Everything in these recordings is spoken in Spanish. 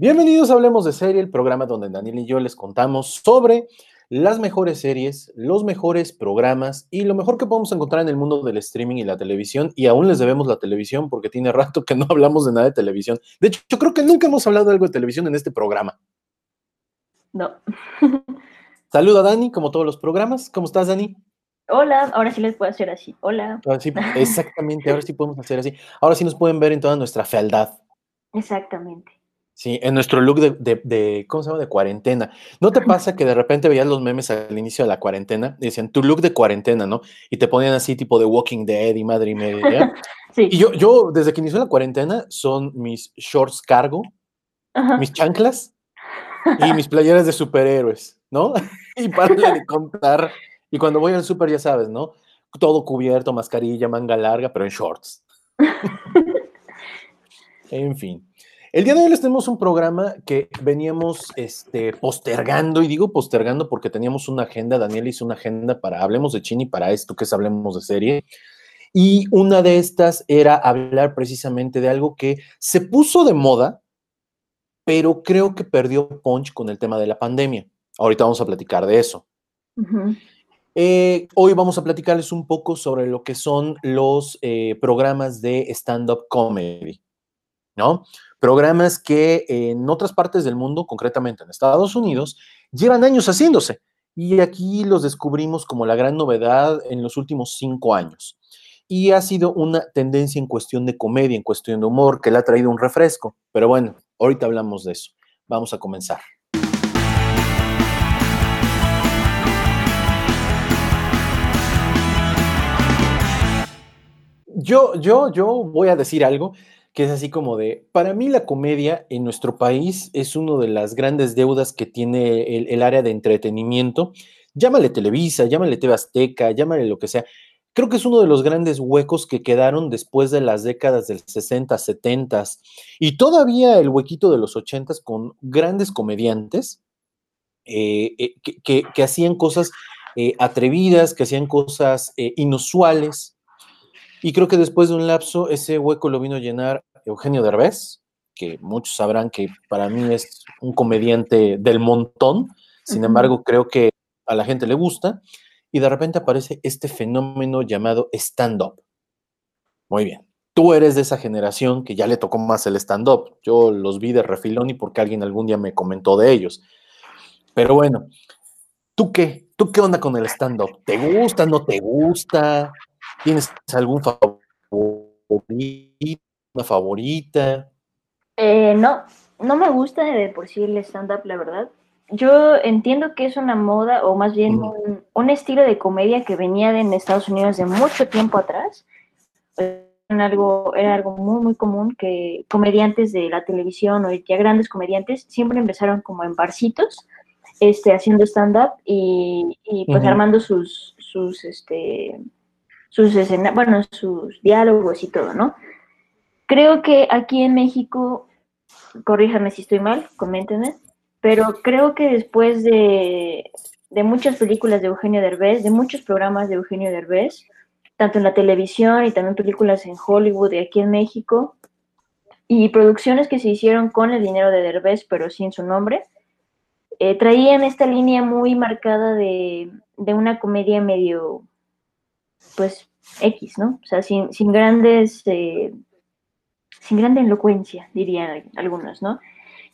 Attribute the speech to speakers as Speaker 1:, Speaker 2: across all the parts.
Speaker 1: Bienvenidos a Hablemos de Serie, el programa donde Daniel y yo les contamos sobre las mejores series, los mejores programas y lo mejor que podemos encontrar en el mundo del streaming y la televisión. Y aún les debemos la televisión porque tiene rato que no hablamos de nada de televisión. De hecho, yo creo que nunca hemos hablado de algo de televisión en este programa.
Speaker 2: No.
Speaker 1: Saluda Dani, como todos los programas. ¿Cómo estás, Dani?
Speaker 2: Hola, ahora sí les puedo hacer así. Hola.
Speaker 1: sí, exactamente, ahora sí podemos hacer así. Ahora sí nos pueden ver en toda nuestra fealdad.
Speaker 2: Exactamente.
Speaker 1: Sí, en nuestro look de, ¿cómo se llama? De cuarentena. ¿No te pasa que de repente veías los memes al inicio de la cuarentena decían tu look de cuarentena, ¿no? Y te ponían así tipo de Walking Dead y madre y media. sí. Y yo, yo, desde que inició la cuarentena, son mis shorts cargo, mis chanclas y mis playeras de superhéroes, ¿no? y para de contar. Y cuando voy al súper, ya sabes, ¿no? Todo cubierto, mascarilla, manga larga, pero en shorts. en fin. El día de hoy les tenemos un programa que veníamos este, postergando, y digo postergando porque teníamos una agenda, Daniel hizo una agenda para Hablemos de Chini, para esto que es Hablemos de Serie, y una de estas era hablar precisamente de algo que se puso de moda, pero creo que perdió punch con el tema de la pandemia. Ahorita vamos a platicar de eso. Eh, hoy vamos a platicarles un poco sobre lo que son los eh, programas de stand-up comedy, ¿no? Programas que en otras partes del mundo, concretamente en Estados Unidos, llevan años haciéndose. Y aquí los descubrimos como la gran novedad en los últimos cinco años. Y ha sido una tendencia en cuestión de comedia, en cuestión de humor, que le ha traído un refresco. Pero bueno, ahorita hablamos de eso. Vamos a comenzar. Yo, yo, yo voy a decir algo que es así como de, para mí la comedia en nuestro país es una de las grandes deudas que tiene el, área de entretenimiento. Llámale Televisa, llámale TV Azteca, llámale lo que sea. Creo que es uno de los grandes huecos que quedaron después de las décadas del 60, 70 y todavía el huequito de los 80 con grandes comediantes eh, eh, que, hacían cosas eh, atrevidas, que hacían cosas inusuales. Y creo que después de un lapso, ese hueco lo vino a llenar Eugenio Derbez, que muchos sabrán que para mí es un comediante del montón, sin embargo creo que a la gente le gusta, y de repente aparece este fenómeno llamado stand-up. Muy bien. Tú eres de esa generación que ya le tocó más el stand-up. Yo los vi de refilón y porque alguien algún día me comentó de ellos. Pero bueno, ¿tú qué? ¿Tú qué onda con el stand-up? ¿Te gusta? ¿No te gusta? ¿Tienes algún favorito? Favorita?
Speaker 2: Eh, no, no me gusta de por sí el stand-up, la verdad. Yo entiendo que es una moda, o más bien un, estilo de comedia que venía de, en Estados Unidos de mucho tiempo atrás. Era algo, era algo muy, muy común que comediantes de la televisión o ya grandes comediantes siempre empezaron como en barcitos, este, haciendo stand-up y, pues armando sus, sus, este, sus escenas, bueno, sus diálogos y todo, ¿no? Creo que aquí en México, corríjame si estoy mal, coméntenme, pero creo que después de, muchas películas de Eugenio Derbez, de muchos programas de Eugenio Derbez, tanto en la televisión y también películas en Hollywood y aquí en México, y producciones que se hicieron con el dinero de Derbez, pero sin su nombre, eh, traían esta línea muy marcada de, una comedia medio, pues, X, ¿no? O sea, sin, grandes eh, sin grande elocuencia, dirían algunos, ¿no?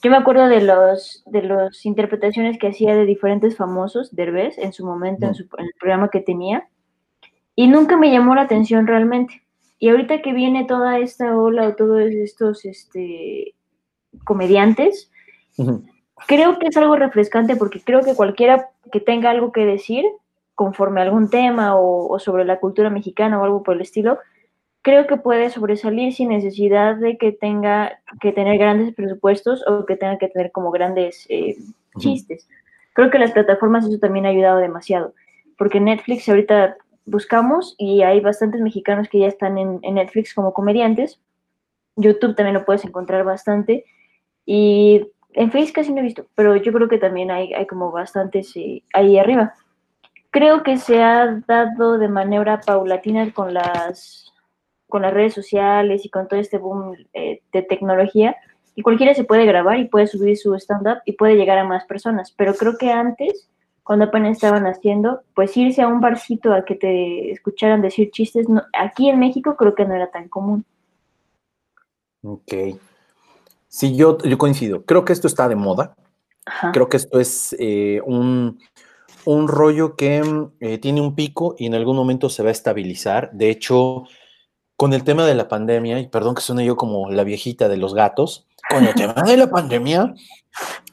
Speaker 2: Yo me acuerdo de los de las interpretaciones que hacía de diferentes famosos, Derbez, en su momento, en, su, el programa que tenía, y nunca me llamó la atención realmente. Y ahorita que viene toda esta ola o todos estos este, comediantes, creo que es algo refrescante porque creo que cualquiera que tenga algo que decir conforme a algún tema o, o sobre la cultura mexicana o algo por el estilo, creo que puede sobresalir sin necesidad de que tenga que tener grandes presupuestos o que tenga que tener como grandes eh, chistes. Creo que las plataformas eso también ha ayudado demasiado, porque Netflix ahorita buscamos y hay bastantes mexicanos que ya están en, Netflix como comediantes. YouTube también lo puedes encontrar bastante y en Facebook casi no he visto, pero yo creo que también hay, hay como bastantes eh, ahí arriba. Creo que se ha dado de manera paulatina con las con las redes sociales y con todo este boom eh, de tecnología, y cualquiera se puede grabar y puede subir su stand-up y puede llegar a más personas, pero creo que antes, cuando apenas estaban haciendo, pues irse a un barcito a que te escucharan decir chistes, aquí en México creo que no era tan común.
Speaker 1: Ok. Sí, yo, yo coincido. Creo que esto está de moda. Creo que esto es eh, un, un, rollo que eh, tiene un pico y en algún momento se va a estabilizar. De hecho, con el tema de la pandemia, y perdón que suene yo como la viejita de los gatos, con el tema de la pandemia,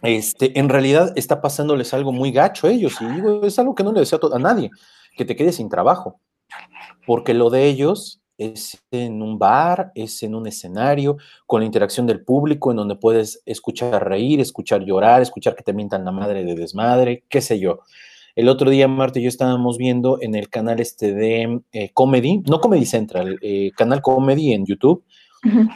Speaker 1: este, en realidad está pasándoles algo muy gacho a ellos, y digo, es algo que no le deseo a nadie, que te quedes sin trabajo, porque lo de ellos es en un bar, es en un escenario, con la interacción del público, en donde puedes escuchar reír, escuchar llorar, escuchar que te mientan la madre de desmadre, qué sé yo. El otro día, Marta y yo estábamos viendo en el canal este de eh, Comedy, no Comedy Central, eh, canal Comedy en YouTube,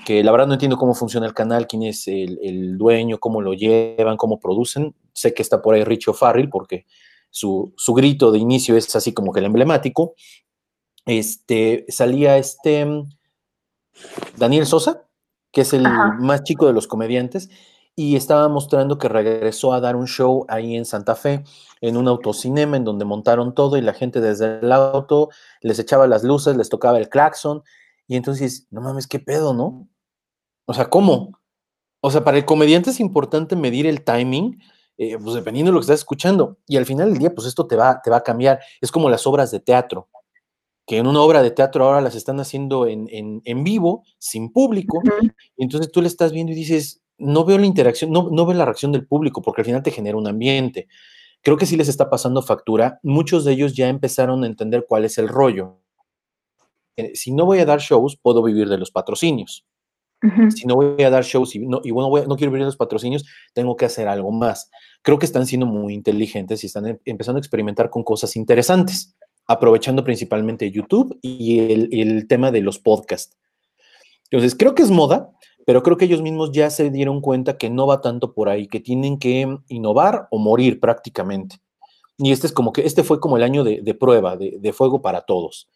Speaker 1: que la verdad no entiendo cómo funciona el canal, quién es el, dueño, cómo lo llevan, cómo producen. Sé que está por ahí Richo Farrell porque su, grito de inicio es así como que el emblemático. Este, salía este Daniel Sosa, que es el más chico de los comediantes, y estaba mostrando que regresó a dar un show ahí en Santa Fe, en un autocinema en donde montaron todo y la gente desde el auto les echaba las luces, les tocaba el claxon y entonces, no mames, qué pedo, ¿no? O sea, ¿cómo? O sea, para el comediante es importante medir el timing, eh, pues dependiendo de lo que estás escuchando. Y al final del día, pues esto te va, te va a cambiar. Es como las obras de teatro, que en una obra de teatro ahora las están haciendo en, en, vivo, sin público. Y entonces tú le estás viendo y dices, no veo la interacción, no, no veo la reacción del público, porque al final te genera un ambiente. Creo que sí les está pasando factura. Muchos de ellos ya empezaron a entender cuál es el rollo. Eh, si no voy a dar shows, puedo vivir de los patrocinios. Si no voy a dar shows y, no, bueno, no quiero vivir de los patrocinios, tengo que hacer algo más. Creo que están siendo muy inteligentes y están em, empezando a experimentar con cosas interesantes, aprovechando principalmente YouTube y el, el tema de los podcasts. Entonces, creo que es moda, pero creo que ellos mismos ya se dieron cuenta que no va tanto por ahí, que tienen que innovar o morir prácticamente. Y este es como que, este fue como el año de, prueba, de, de, fuego para todos.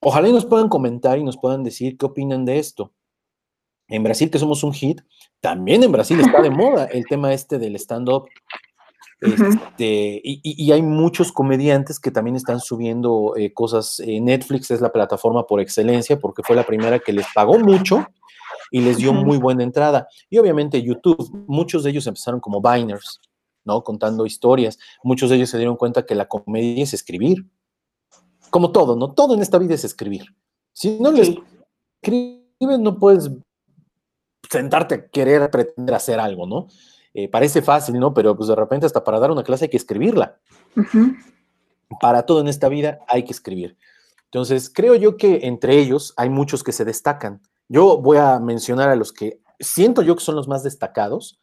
Speaker 1: Ojalá y nos puedan comentar y nos puedan decir qué opinan de esto. En Brasil, que somos un hit, también en Brasil está de moda el tema este del stand-up. Este, y, hay muchos comediantes que también están subiendo eh, cosas. Netflix es la plataforma por excelencia porque fue la primera que les pagó mucho y les dio muy buena entrada. Y obviamente YouTube, muchos de ellos empezaron como Biners, ¿no? Contando historias. Muchos de ellos se dieron cuenta que la comedia es escribir como todo, ¿no? Todo en esta vida es escribir. Si no le escribes, no puedes sentarte a querer pretender hacer algo, ¿no? Eh, parece fácil, ¿no? Pero pues de repente hasta para dar una clase hay que escribirla. Para todo en esta vida hay que escribir. Entonces, creo yo que entre ellos hay muchos que se destacan. Yo voy a mencionar a los que siento yo que son los más destacados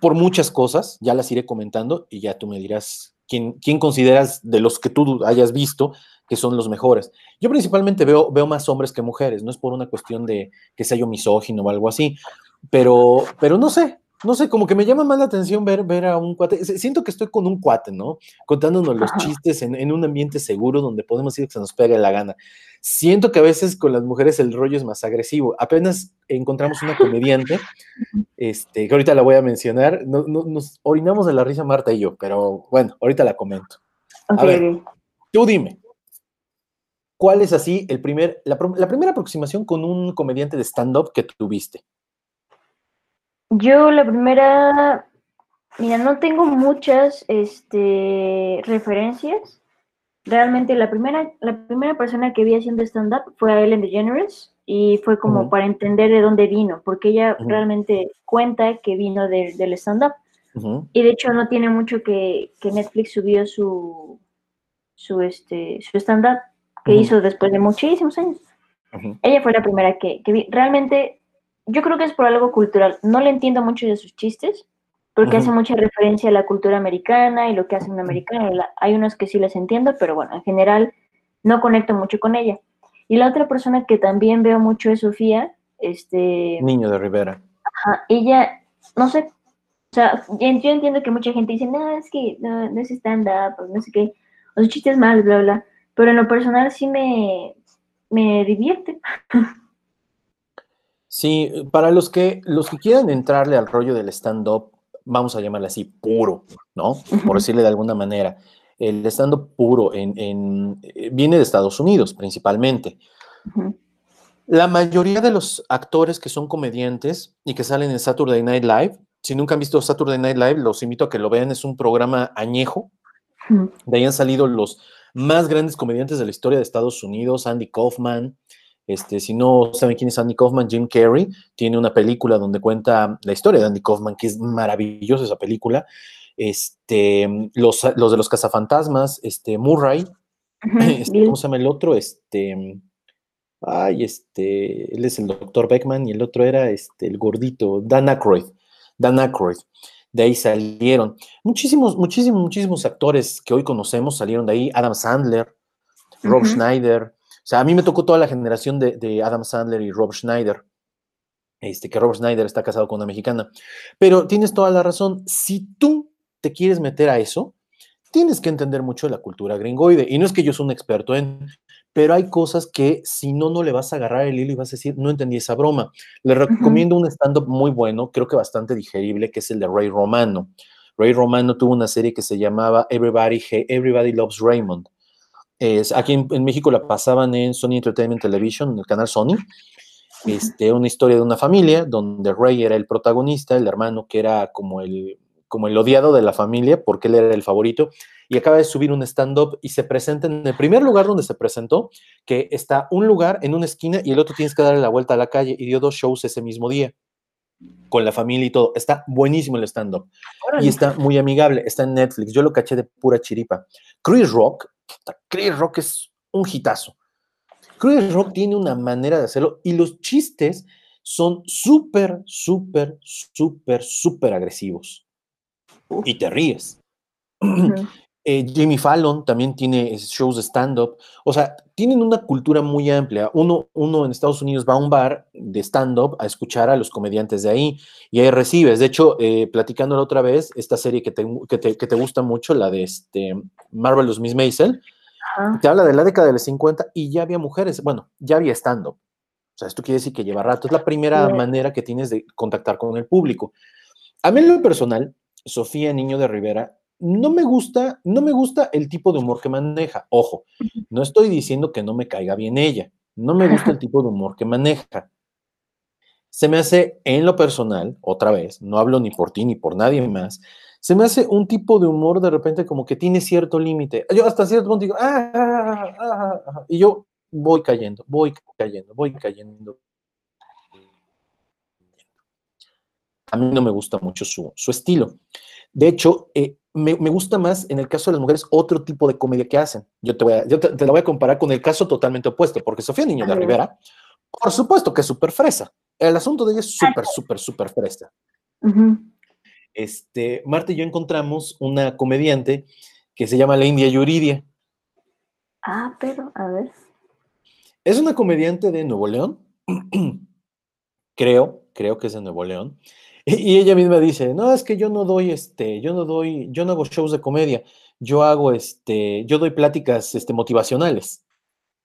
Speaker 1: por muchas cosas, ya las iré comentando y ya tú me dirás quién, consideras de los que tú hayas visto que son los mejores. Yo principalmente veo, veo más hombres que mujeres, no es por una cuestión de que sea yo misógino o algo así, pero, pero no sé, no sé, como que me llama más la atención ver, ver a un cuate. Siento que estoy con un cuate, ¿no? Contándonos los chistes en, un ambiente seguro donde podemos ir que se nos pegue la gana. Siento que a veces con las mujeres el rollo es más agresivo. Apenas encontramos una comediante, este, que ahorita la voy a mencionar. nos orinamos de la risa Marta y yo, pero bueno, ahorita la comento. A ver, tú dime. ¿Cuál es así el primer, la primera aproximación con un comediante de stand-up que tuviste?
Speaker 2: Yo la primera, mira, no tengo muchas este, referencias. Realmente la primera, la primera persona que vi haciendo stand-up fue a Ellen DeGeneres y fue como para entender de dónde vino, porque ella realmente cuenta que vino del stand-up. Y de hecho no tiene mucho que, Netflix subió su, su, este, su stand-up que hizo después de muchísimos años. Ella fue la primera que, que vi. Realmente yo creo que es por algo cultural. No le entiendo mucho de sus chistes, porque hace mucha referencia a la cultura americana y lo que hace un americano. Hay unos que sí les entiendo, pero bueno, en general no conecto mucho con ella. Y la otra persona que también veo mucho es Sofía, este...
Speaker 1: Niño de Rivera.
Speaker 2: Ajá, ella, no sé, o sea, yo entiendo que mucha gente dice, no, es que no, es stand-up, no sé qué, o sus chistes mal, bla, bla, pero en lo personal sí me, me divierte.
Speaker 1: Sí, para los que, los que quieran entrarle al rollo del stand-up, vamos a llamarle así, puro, ¿no? Por decirle de alguna manera. El stand-up puro en, en, eh, viene de Estados Unidos principalmente. La mayoría de los actores que son comediantes y que salen en Saturday Night Live, si nunca han visto Saturday Night Live, los invito a que lo vean, es un programa añejo. De ahí han salido los más grandes comediantes de la historia de Estados Unidos, Andy Kaufman, este, si no saben quién es Andy Kaufman, Jim Carrey tiene una película donde cuenta la historia de Andy Kaufman, que es maravillosa esa película. Este, los, los de los cazafantasmas, este, Murray, este, ¿cómo se llama el otro? Este, ay, este, él es el doctor Beckman y el otro era este, el gordito, Dan Aykroyd. Dan Aykroyd. De ahí salieron muchísimos, muchísimos, muchísimos actores que hoy conocemos salieron de ahí. Adam Sandler, Rob Schneider, sea, a mí me tocó toda la generación de, Adam Sandler y Rob Schneider. Este, que Rob Schneider está casado con una mexicana. Pero tienes toda la razón. Si tú te quieres meter a eso, tienes que entender mucho de la cultura gringoide. Y no es que yo soy un experto en, pero hay cosas que si no, no le vas a agarrar el hilo y vas a decir, no entendí esa broma. Le recomiendo un stand-up muy bueno, creo que bastante digerible, que es el de Ray Romano. Ray Romano tuvo una serie que se llamaba Everybody, Everybody Loves Raymond aquí en, México la pasaban en Sony Entertainment Television, en el canal Sony. Este, una historia de una familia donde Ray era el protagonista, el hermano que era como el, como el odiado de la familia porque él era el favorito y acaba de subir un stand-up y se presenta en el primer lugar donde se presentó, que está un lugar en una esquina y el otro tienes que darle la vuelta a la calle y dio dos shows ese mismo día con la familia y todo. Está buenísimo el stand-up y está muy amigable, está en Netflix. Yo lo caché de pura chiripa. Chris Rock Chris Rock es un hitazo. Chris Rock tiene una manera de hacerlo y los chistes son súper, súper, súper, súper agresivos. Y te ríes. Eh, Jamie Fallon también tiene shows de stand-up. O sea, tienen una cultura muy amplia. Uno, uno en Estados Unidos va a un bar de stand-up a escuchar a los comediantes de ahí y ahí recibes. De hecho, eh, platicándolo otra vez, esta serie que te, que te, gusta mucho, la de este Marvelous Miss Maisel, te habla de la década de los 50 y ya había mujeres. Bueno, ya había stand-up. O sea, esto quiere decir que lleva rato. Es la primera manera que tienes de contactar con el público. A mí en lo personal, Sofía Niño de Rivera no me gusta, no me gusta el tipo de humor que maneja. Ojo, no estoy diciendo que no me caiga bien ella. No me gusta el tipo de humor que maneja. Se me hace, en lo personal, otra vez, no hablo ni por ti ni por nadie más, se me hace un tipo de humor de repente como que tiene cierto límite. Yo hasta cierto punto digo, ah, ah, ah, y yo voy cayendo, voy cayendo, voy cayendo. A mí no me gusta mucho su, su estilo. De hecho, eh, me, gusta más en el caso de las mujeres otro tipo de comedia que hacen. Yo te, voy a, yo te, la voy a comparar con el caso totalmente opuesto, porque Sofía Niño de Rivera, por supuesto que es súper fresa. El asunto de ella es súper, súper, súper fresa. este, Marta y yo encontramos una comediante que se llama la India Yuridia.
Speaker 2: Ah, pero, a ver.
Speaker 1: Es una comediante de Nuevo León. creo, creo que es de Nuevo León. Y ella misma dice, no, es que yo no doy, este, yo no doy, yo no hago shows de comedia, yo hago, este, yo doy pláticas, este, motivacionales.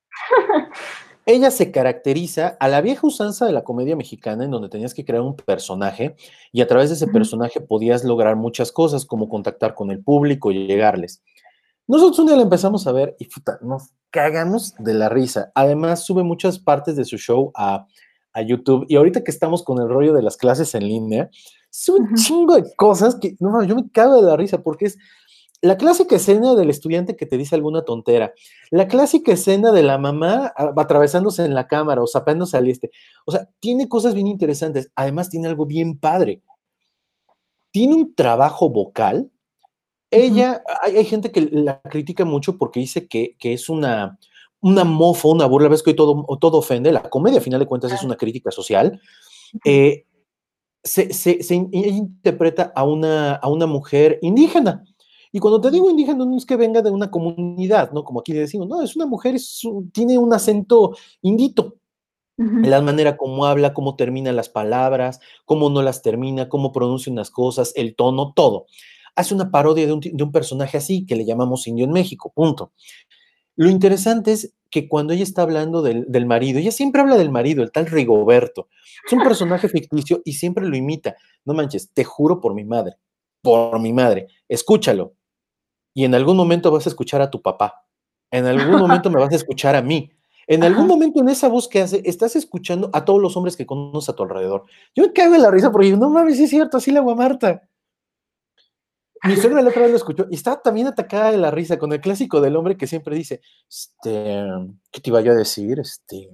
Speaker 1: ella se caracteriza a la vieja usanza de la comedia mexicana en donde tenías que crear un personaje y a través de ese personaje podías lograr muchas cosas como contactar con el público y llegarles. Nosotros un día la empezamos a ver y puta, nos cagamos de la risa. Además, sube muchas partes de su show a a YouTube. Y ahorita que estamos con el rollo de las clases en línea, es un chingo de cosas que, no, yo me cago de la risa porque es la clásica escena del estudiante que te dice alguna tontera, la clásica escena de la mamá atravesándose en la cámara o zapándose al este. O sea, tiene cosas bien interesantes. Además, tiene algo bien padre. Tiene un trabajo vocal. Ella, hay, gente que la critica mucho porque dice que, que es una, una mofa, una burla, ves que todo, todo ofende, la comedia a final de cuentas es una crítica social, eh, se, interpreta a una, a una mujer indígena. Y cuando te digo indígena, no es que venga de una comunidad, ¿no? Como aquí le decimos, no, es una mujer, tiene un acento indito. La manera como habla, cómo termina las palabras, cómo no las termina, cómo pronuncia unas cosas, el tono, todo. Hace una parodia de un, de un personaje así que le llamamos indio en México, punto. Lo interesante es que cuando ella está hablando del, del, marido, ella siempre habla del marido, el tal Rigoberto. Es un personaje ficticio y siempre lo imita. No manches, te juro por mi madre, por mi madre, escúchalo. Y en algún momento vas a escuchar a tu papá. En algún momento me vas a escuchar a mí. En algún momento en esa voz que hace, estás escuchando a todos los hombres que conoces a tu alrededor. Yo me cago en la risa porque no mames, es cierto, así la hago a Marta. Mi suegra la otra vez lo escuchó y estaba también atacada de la risa con el clásico del hombre que siempre dice, este, ¿qué te iba yo a decir? Este,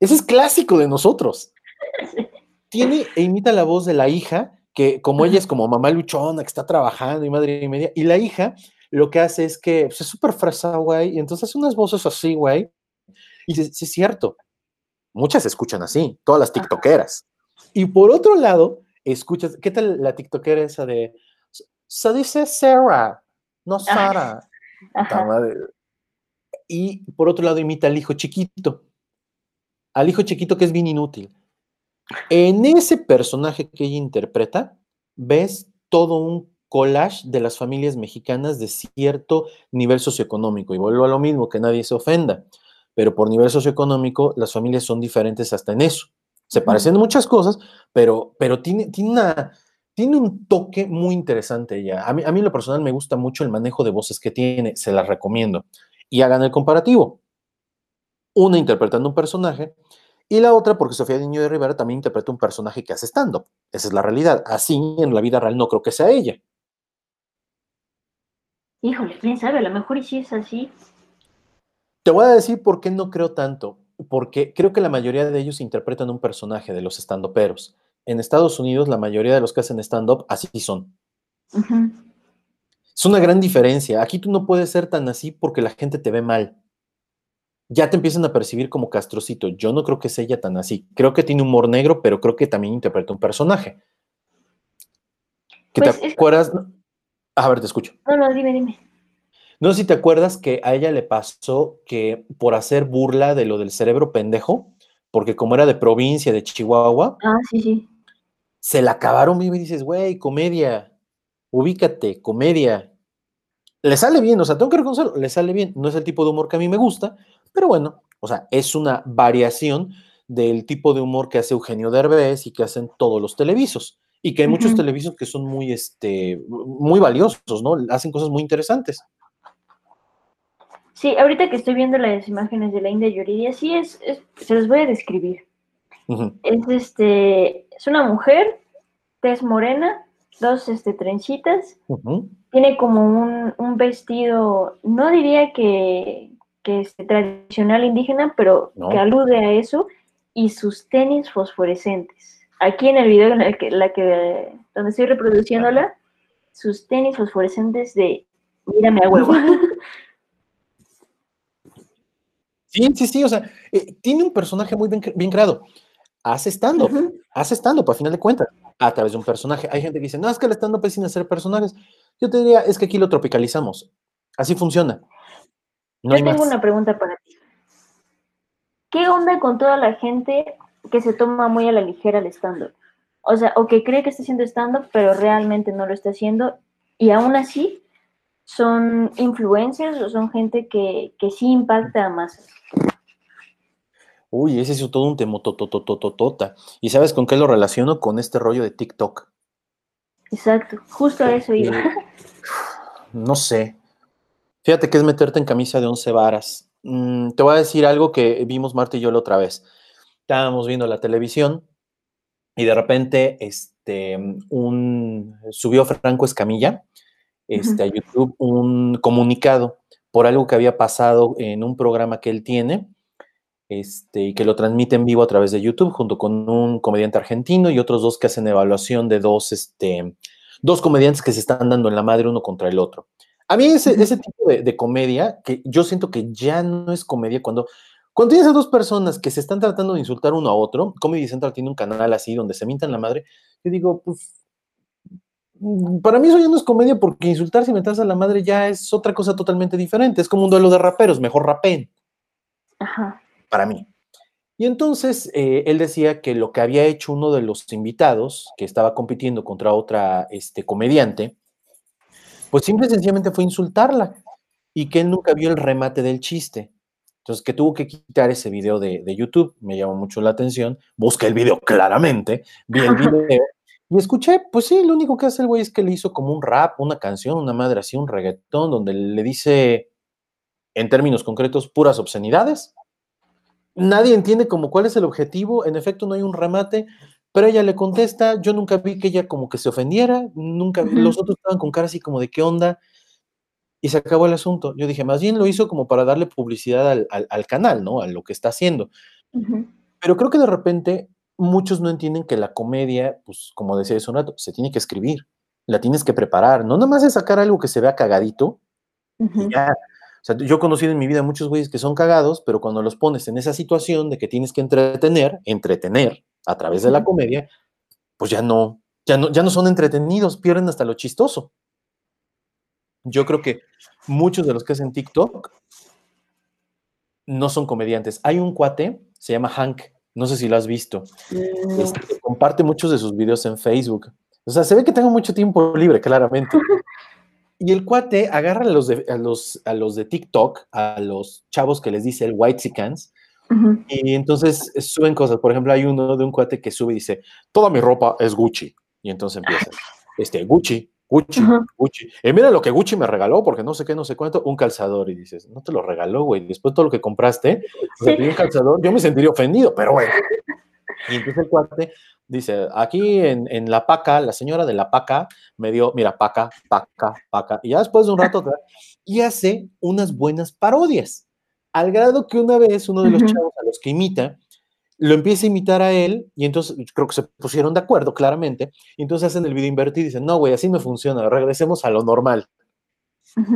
Speaker 1: ese es clásico de nosotros. Tiene e imita la voz de la hija, que como ella es como mamá luchona, que está trabajando y madre y media, y la hija lo que hace es que pues, es súper fresa, güey, y entonces hace unas voces así, güey, y sí, es cierto, muchas escuchan así, todas las tiktokeras. Y por otro lado, escuchas, ¿qué tal la tiktokera esa de, se dice Sarah, no Sara? Y por otro lado imita al hijo chiquito, al hijo chiquito que es bien inútil. En ese personaje que ella interpreta, ves todo un collage de las familias mexicanas de cierto nivel socioeconómico. Y vuelvo a lo mismo, que nadie se ofenda, pero por nivel socioeconómico las familias son diferentes hasta en eso. Se parecen en muchas cosas, pero, pero tiene, tiene, una, tiene un toque muy interesante ella. A mí, a mí en lo personal me gusta mucho el manejo de voces que tiene, se las recomiendo. Y hagan el comparativo. Una interpretando un personaje y la otra, porque Sofía Niño de Rivera también interpreta un personaje que hace stand-up. Esa es la realidad. Así en la vida real no creo que sea ella.
Speaker 2: Híjole, quién sabe, a lo mejor y si es así.
Speaker 1: Te voy a decir por qué no creo tanto. Porque creo que la mayoría de ellos interpretan un personaje de los stand-uperos. En Estados Unidos, la mayoría de los que hacen stand-up así son. Es una gran diferencia. Aquí tú no puedes ser tan así porque la gente te ve mal ya te empiezan a percibir como castrocito. Yo no creo que sea ella tan así. Creo que tiene humor negro, pero creo que también interpreta un personaje. ¿Qué te pues, acuerdas? A ver, te escucho.
Speaker 2: No, no, dime, dime.
Speaker 1: No sé si te acuerdas que a ella le pasó que por hacer burla de lo del cerebro pendejo, porque como era de provincia, de Chihuahua,
Speaker 2: ah, sí, sí.
Speaker 1: Se la acabaron y dices, güey, comedia, ubícate, comedia. Le sale bien, o sea, tengo que reconocerlo, le sale bien. No es el tipo de humor que a mí me gusta, pero bueno, o sea, es una variación del tipo de humor que hace Eugenio Derbez y que hacen todos los televisos. Y que hay muchos televisos que son muy, este, muy valiosos, ¿no? Hacen cosas muy interesantes.
Speaker 2: Sí, ahorita que estoy viendo las imágenes de la India Yuridia, sí es, se los voy a describir. Es este, es una mujer, tez morena, dos este, trencitas, tiene como un, un, vestido, no diría que, que es tradicional indígena, pero que alude a eso, y sus tenis fosforescentes. Aquí en el video en el que, la que, donde estoy reproduciéndola, sus tenis fosforescentes de mírame a huevo.
Speaker 1: Sí, sí, sí, o sea, eh, tiene un personaje muy bien, bien creado. Hace estando, hace estando, para final de cuentas, a través de un personaje. Hay gente que dice, no, es que el stand-up es sin hacer personajes. Yo te diría, es que aquí lo tropicalizamos. Así funciona.
Speaker 2: Yo tengo una pregunta para ti. ¿Qué onda con toda la gente que se toma muy a la ligera el stand-up? O sea, o que cree que está haciendo stand-up, pero realmente no lo está haciendo, y aún así son influencers o son gente que, que sí impacta a masas.
Speaker 1: Uy, ese es todo un tema tototototota. ¿Y sabes con qué lo relaciono? Con este rollo de TikTok.
Speaker 2: Exacto, justo a eso iba.
Speaker 1: No sé. Fíjate que es meterte en camisa de once varas. Te voy a decir algo que vimos Marta y yo la otra vez. Estábamos viendo la televisión y de repente este, un, subió Franco Escamilla este, a YouTube un comunicado por algo que había pasado en un programa que él tiene este, y que lo transmite en vivo a través de YouTube junto con un comediante argentino y otros dos que hacen evaluación de dos, este, dos comediantes que se están dando en la madre uno contra el otro. A mí ese, ese tipo de, comedia, que yo siento que ya no es comedia, cuando, cuando tienes a dos personas que se están tratando de insultar uno a otro, Comedy Central tiene un canal así donde se mintan la madre, yo digo, pues, mm, para mí eso ya no es comedia porque insultar si metas a la madre ya es otra cosa totalmente diferente, es como un duelo de raperos, mejor rapeen. Ajá. Para mí. Y entonces eh, él decía que lo que había hecho uno de los invitados, que estaba compitiendo contra otra este, comediante, pues simple y sencillamente fue insultarla y que él nunca vio el remate del chiste. Entonces, que tuvo que quitar ese video de, de YouTube, me llamó mucho la atención, busqué el video claramente, vi el video y escuché, pues sí, lo único que hace el güey es que le hizo como un rap, una canción, una madre así, un reggaetón, donde le dice, en términos concretos, puras obscenidades. Nadie entiende como cuál es el objetivo, en efecto no hay un remate, pero ella le contesta, yo nunca vi que ella como que se ofendiera, nunca vi, los otros estaban con cara así como de qué onda, y se acabó el asunto. Yo dije, más bien lo hizo como para darle publicidad al, canal, ¿no? A lo que está haciendo. Pero creo que de repente muchos no entienden que la comedia, pues como decía rato, se tiene que escribir, la tienes que preparar, no nomás es sacar algo que se vea cagadito ya. Sea, yo he conocido en mi vida muchos güeyes que son cagados, pero cuando los pones en esa situación de que tienes que entretener, entretener a través de la comedia, pues ya no, ya no, ya no son entretenidos, pierden hasta lo chistoso. Yo creo que muchos de los que hacen TikTok no son comediantes. Hay un cuate, se llama Hank, no sé si lo has visto. Este, comparte muchos de sus videos en Facebook. O sea, se ve que tengo mucho tiempo libre, claramente. Y el cuate agarra a los de, a los, a los de TikTok, a los chavos que les dice el White Sicans, y entonces suben cosas. Por ejemplo, hay uno de un cuate que sube y dice, toda mi ropa es Gucci. Y entonces empieza, este, Gucci, Gucci, Gucci. Y mira lo que Gucci me regaló, porque no sé qué, no sé cuánto, un calzador. Y dices, no te lo regaló, güey. Después de todo lo que compraste, un calzador, yo me sentiría ofendido, pero bueno. Y entonces el cuate dice, aquí en, en, La Paca, la señora de La Paca me dio, mira, Paca, Paca, Paca. Y ya después de un rato, y hace unas buenas parodias. Al grado que una vez uno de los chavos a los que imita, lo empieza a imitar a él y entonces creo que se pusieron de acuerdo claramente y entonces hacen el video invertido y dicen, no, güey, así no funciona, regresemos a lo normal.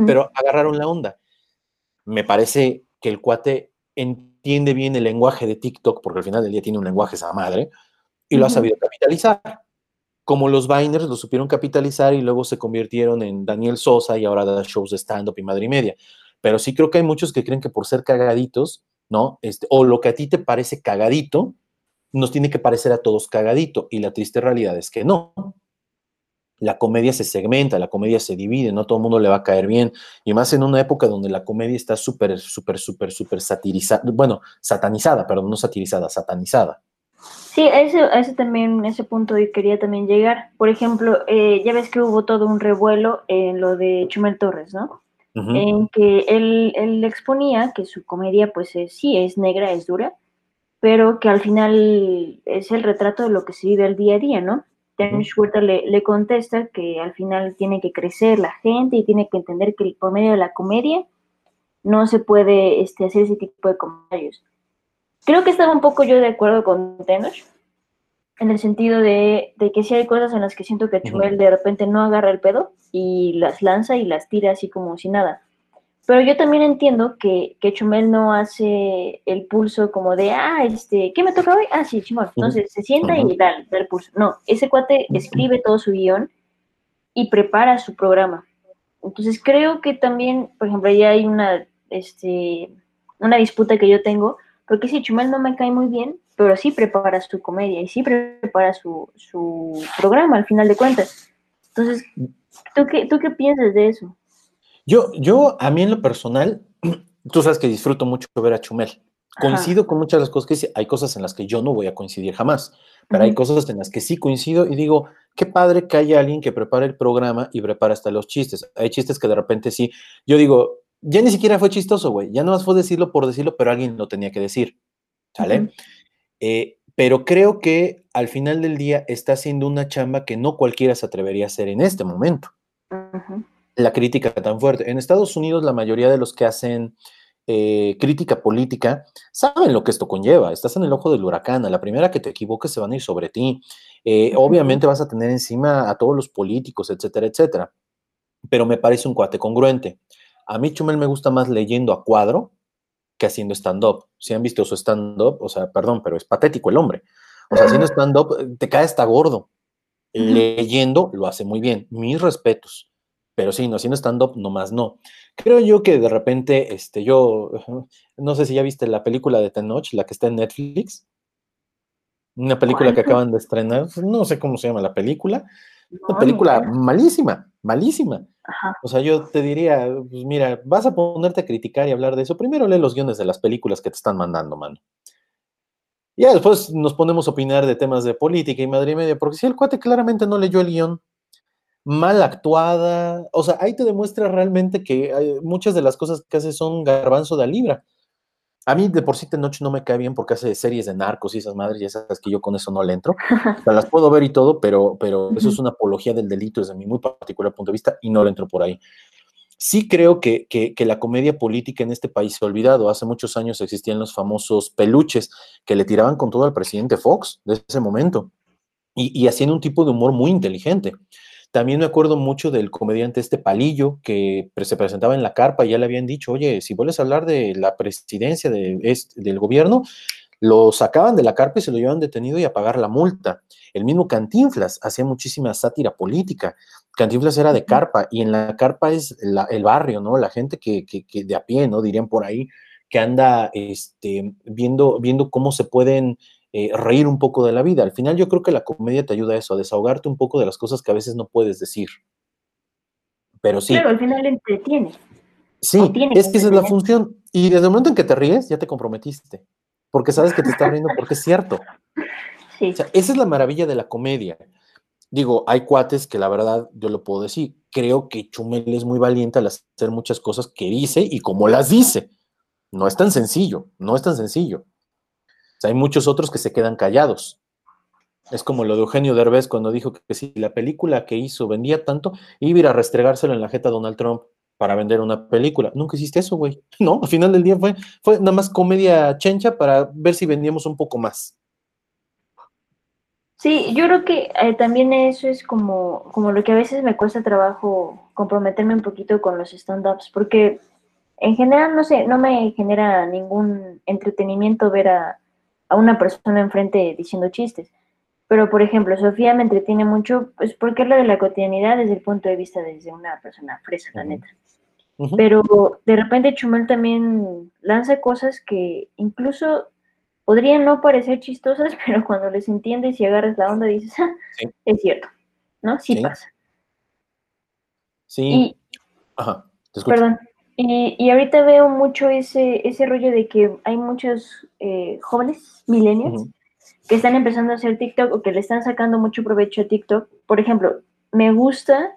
Speaker 1: Pero agarraron la onda. Me parece que el cuate entiende bien el lenguaje de TikTok, porque al final del día tiene un lenguaje esa madre, y lo ha sabido capitalizar. Como los Biners lo supieron capitalizar y luego se convirtieron en Daniel Sosa y ahora da shows de stand-up y madre y media. Pero sí creo que hay muchos que creen que por ser cagaditos ¿no? Este, o lo que a ti te parece cagadito, nos tiene que parecer a todos cagadito. Y la triste realidad es que no. La comedia se segmenta, la comedia se divide, no todo el mundo le va a caer bien. Y más en una época donde la comedia está súper, súper, súper, súper satirizada, bueno, satanizada, perdón, no satirizada, satanizada.
Speaker 2: Sí, a ese, también, ese punto quería también llegar. Por ejemplo, eh, ya ves que hubo todo un revuelo en lo de Chumel Torres, ¿no? en que él, exponía que su comedia, pues sí, es negra, es dura, pero que al final es el retrato de lo que se vive el día a día, ¿no? Huerta le, le, contesta que al final tiene que crecer la gente y tiene que entender que por medio de la comedia no se puede este, hacer ese tipo de comentarios. Creo que estaba un poco yo de acuerdo con Tenoch, en el sentido de, que sí hay cosas en las que siento que Chumel de repente no agarra el pedo y las lanza y las tira así como si nada. Pero yo también entiendo que, que Chumel no hace el pulso como de, ah, este, ¿qué me toca hoy? Ah, sí, chimón. Entonces se sienta y da, da, el pulso. No, ese cuate escribe todo su guion y prepara su programa. Entonces creo que también, por ejemplo, ya hay una, este, una disputa que yo tengo, porque si Chumel no me cae muy bien, pero sí prepara su comedia y sí prepara su, su programa al final de cuentas. Entonces, ¿tú qué, ¿tú qué piensas de eso?
Speaker 1: Yo, yo, a mí en lo personal, tú sabes que disfruto mucho ver a Chumel. Coincido con muchas de las cosas que dice. Hay cosas en las que yo no voy a coincidir jamás, pero hay cosas en las que sí coincido y digo, qué padre que haya alguien que prepare el programa y prepara hasta los chistes. Hay chistes que de repente sí, yo digo, ya ni siquiera fue chistoso, güey, ya no más fue decirlo por decirlo, pero alguien lo tenía que decir, ¿sale? Eh, pero creo que al final del día está haciendo una chamba que no cualquiera se atrevería a hacer en este momento. La crítica tan fuerte. En Estados Unidos la mayoría de los que hacen eh, crítica política saben lo que esto conlleva. Estás en el ojo del huracán. A la primera que te equivoques se van a ir sobre ti. Eh, obviamente vas a tener encima a todos los políticos, etcétera, etcétera. Pero me parece un cuate congruente. A mí Chumel me gusta más leyendo a cuadro que haciendo stand-up. Si han visto su stand-up, o sea, perdón, pero es patético el hombre. O sea, haciendo stand-up te cae hasta gordo. Leyendo lo hace muy bien. Mis respetos. Pero sí, no haciendo stand-up, nomás no. Creo yo que de repente, este, yo, no sé si ya viste la película de Tenoch, la que está en Netflix. Una película que acaban de estrenar. No sé cómo se llama la película. Una película malísima. Malísima. O sea, yo te diría, pues mira, vas a ponerte a criticar y hablar de eso, primero lee los guiones de las películas que te están mandando, mano. Ya después nos ponemos a opinar de temas de política y madre y media, porque si el cuate claramente no leyó el guion, mal actuada, o sea, ahí te demuestra realmente que muchas de las cosas que hace son garbanzo de libra. A mí de por sí noche no me cae bien porque hace series de narcos y esas madres, y esas que yo con eso no le entro. O sea, las puedo ver y todo, pero, pero eso es una apología del delito desde mi muy particular punto de vista y no le entro por ahí. Sí creo que, la comedia política en este país se ha olvidado. Hace muchos años existían los famosos peluches que le tiraban con todo al presidente Fox de ese momento y, y hacían un tipo de humor muy inteligente. También me acuerdo mucho del comediante este Palillo, que se presentaba en la carpa y ya le habían dicho, oye, si vuelves a hablar de la presidencia de, del gobierno, lo sacaban de la carpa y se lo llevaban detenido y a pagar la multa. El mismo Cantinflas hacía muchísima sátira política. Cantinflas era de carpa y en la carpa es el barrio, ¿no? La gente que, de a pie, ¿no? Dirían por ahí, que anda este, viendo, viendo cómo se pueden eh, reír un poco de la vida. Al final yo creo que la comedia te ayuda a eso, a desahogarte un poco de las cosas que a veces no puedes decir. Pero sí.
Speaker 2: Claro, al final entretiene.
Speaker 1: Sí, es que esa es la función. Y desde el momento en que te ríes, ya te comprometiste. Porque sabes que te estás riendo porque es cierto. Sí. esa es la maravilla de la comedia. Digo, hay cuates que la verdad, yo lo puedo decir, creo que Chumel es muy valiente al hacer muchas cosas que dice y como las dice. No es tan sencillo, no es tan sencillo. Sea, hay muchos otros que se quedan callados. Es como lo de Eugenio Derbez cuando dijo que si la película que hizo vendía tanto, iba a ir a restregárselo en la jeta Donald Trump para vender una película. Nunca hiciste eso, güey. No, al final del día fue, fue nada más comedia chencha para ver si vendíamos un poco más.
Speaker 2: Sí, yo creo que eh, también eso es como, como lo que a veces me cuesta trabajo comprometerme un poquito con los stand-ups, porque en general, no sé, no me genera ningún entretenimiento ver a, a una persona enfrente diciendo chistes. Pero, por ejemplo, Sofía me entretiene mucho, pues porque es lo de la cotidianidad desde el punto de vista desde una persona fresa, la neta. Pero de repente Chumel también lanza cosas que incluso podrían no parecer chistosas, pero cuando les entiendes y agarras la onda dices, ah, es cierto, ¿no? Sí, pasa.
Speaker 1: Sí.
Speaker 2: Ajá, Perdón. Y, y, ahorita veo mucho ese, ese rollo de que hay muchos eh, jóvenes, millennials, que están empezando a hacer TikTok o que le están sacando mucho provecho a TikTok. Por ejemplo, me gusta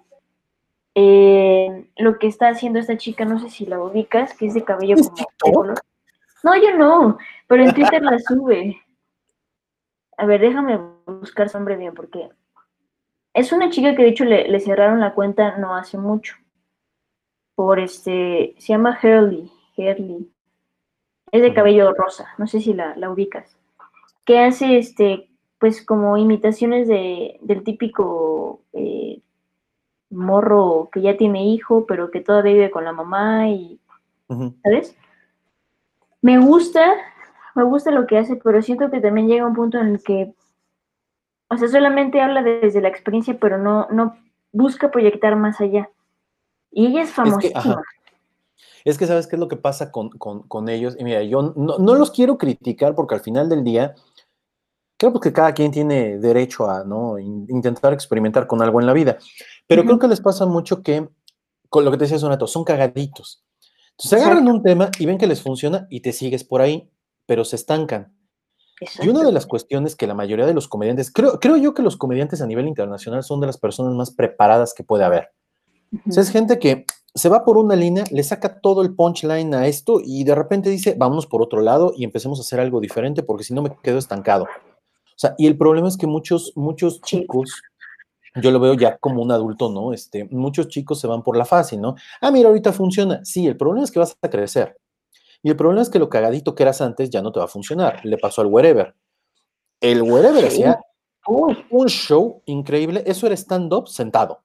Speaker 2: eh, lo que está haciendo esta chica, no sé si la ubicas, que es de cabello como No, yo no, pero en Twitter la sube. A ver, déjame buscar su nombre bien, porque es una chica que de hecho le, cerraron la cuenta no hace mucho. Por este, se llama Hurley, Hurley. Es de cabello rosa, no sé si la, la ubicas. Que hace este, pues como imitaciones de, del típico eh, morro que ya tiene hijo, pero que todavía vive con la mamá y, ¿sabes? Me gusta, me gusta lo que hace, pero siento que también llega un punto en el que, o sea, solamente habla desde la experiencia, pero no, no busca proyectar más allá. Y ella es famosísima.
Speaker 1: Es que, sabes qué es lo que pasa con, ellos. Y mira, yo no, no, los quiero criticar porque al final del día, creo que cada quien tiene derecho a ¿no? intentar experimentar con algo en la vida. Pero creo que les pasa mucho que, con lo que te decía Sonato, son cagaditos. Entonces agarran un tema y ven que les funciona y te sigues por ahí, pero se estancan. Y una de las cuestiones que la mayoría de los comediantes, creo, creo yo que los comediantes a nivel internacional son de las personas más preparadas que puede haber. O sea, es gente que se va por una línea, le saca todo el punchline a esto y de repente dice, vámonos por otro lado y empecemos a hacer algo diferente porque si no me quedo estancado. O sea, y el problema es que muchos, muchos chicos yo lo veo ya como un adulto, ¿no? Este, muchos chicos se van por la fácil, ¿no? Ah, mira, ahorita funciona. Sí, el problema es que vas a crecer. Y el problema es que lo cagadito que eras antes ya no te va a funcionar. Le pasó al Wherever. El Wherever hacía un show increíble. Eso era stand-up sentado.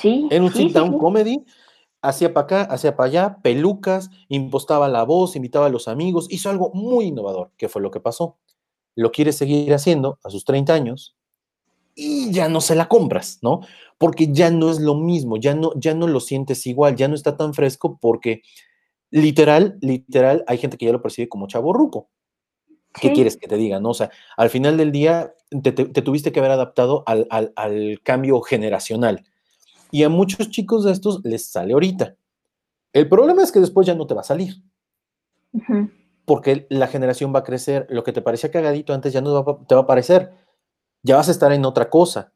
Speaker 2: Sí.
Speaker 1: En un
Speaker 2: sit-down
Speaker 1: comedy, hacía para acá, hacía para allá, pelucas, impostaba la voz, invitaba a los amigos, hizo algo muy innovador. ¿Qué fue lo que pasó? Lo quiere seguir haciendo a sus 30 años, y ya no se la compras, ¿no? Porque ya no es lo mismo, ya no, ya no lo sientes igual, ya no está tan fresco porque literal, literal, hay gente que ya lo percibe como chavo ruco. ¿Qué quieres que te diga? No? O sea, al final del día te, tuviste que haber adaptado al, cambio generacional. Y a muchos chicos de estos les sale ahorita. El problema es que después ya no te va a salir. Porque la generación va a crecer. Lo que te parecía cagadito antes ya no te va a parecer. Ya vas a estar en otra cosa.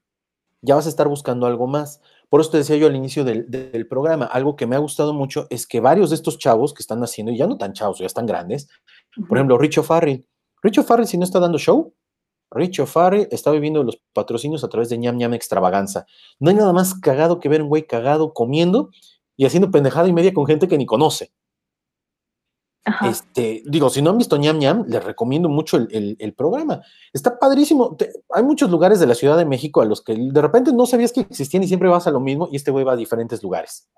Speaker 1: Ya vas a estar buscando algo más. Por eso te decía yo al inicio del, programa, algo que me ha gustado mucho es que varios de estos chavos que están haciendo, y ya no tan chavos, ya están grandes, por ejemplo, Richo Farrell. Richo Farrell, si no está dando show, Richo Farrell está viviendo los patrocinios a través de ñam ñam extravaganza. No hay nada más cagado que ver un güey cagado comiendo y haciendo pendejada y media con gente que ni conoce. Este, digo, si no han visto ñam ñam, les recomiendo mucho el, programa. Está padrísimo. hay muchos lugares de la Ciudad de México a los que de repente no sabías que existían y siempre vas a lo mismo y este güey va a diferentes lugares.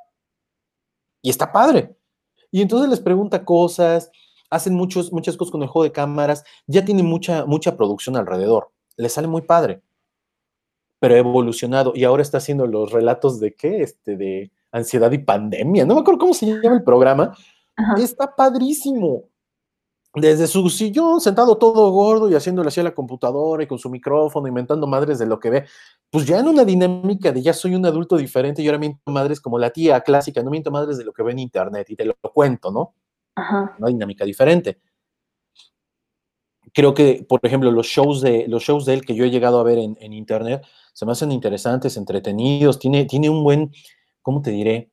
Speaker 1: Y está padre. Y entonces les pregunta cosas, hacen muchos, muchas cosas con el juego de cámaras, ya tiene mucha, mucha producción alrededor. Le sale muy padre. Pero ha evolucionado y ahora está haciendo los relatos de qué? Este, de ansiedad y pandemia. No me acuerdo cómo se llama el programa, Está padrísimo. Desde su sillón, sentado todo gordo y haciéndole así a la computadora y con su micrófono, inventando madres de lo que ve, pues ya en una dinámica de ya soy un adulto diferente y ahora miento madres como la tía clásica, no miento madres de lo que ve en internet y te lo cuento, ¿no?
Speaker 2: Ajá.
Speaker 1: Una dinámica diferente. Creo que, por ejemplo, los shows de, los shows de él que yo he llegado a ver en, en internet se me hacen interesantes, entretenidos, tiene, tiene un buen, ¿cómo te diré?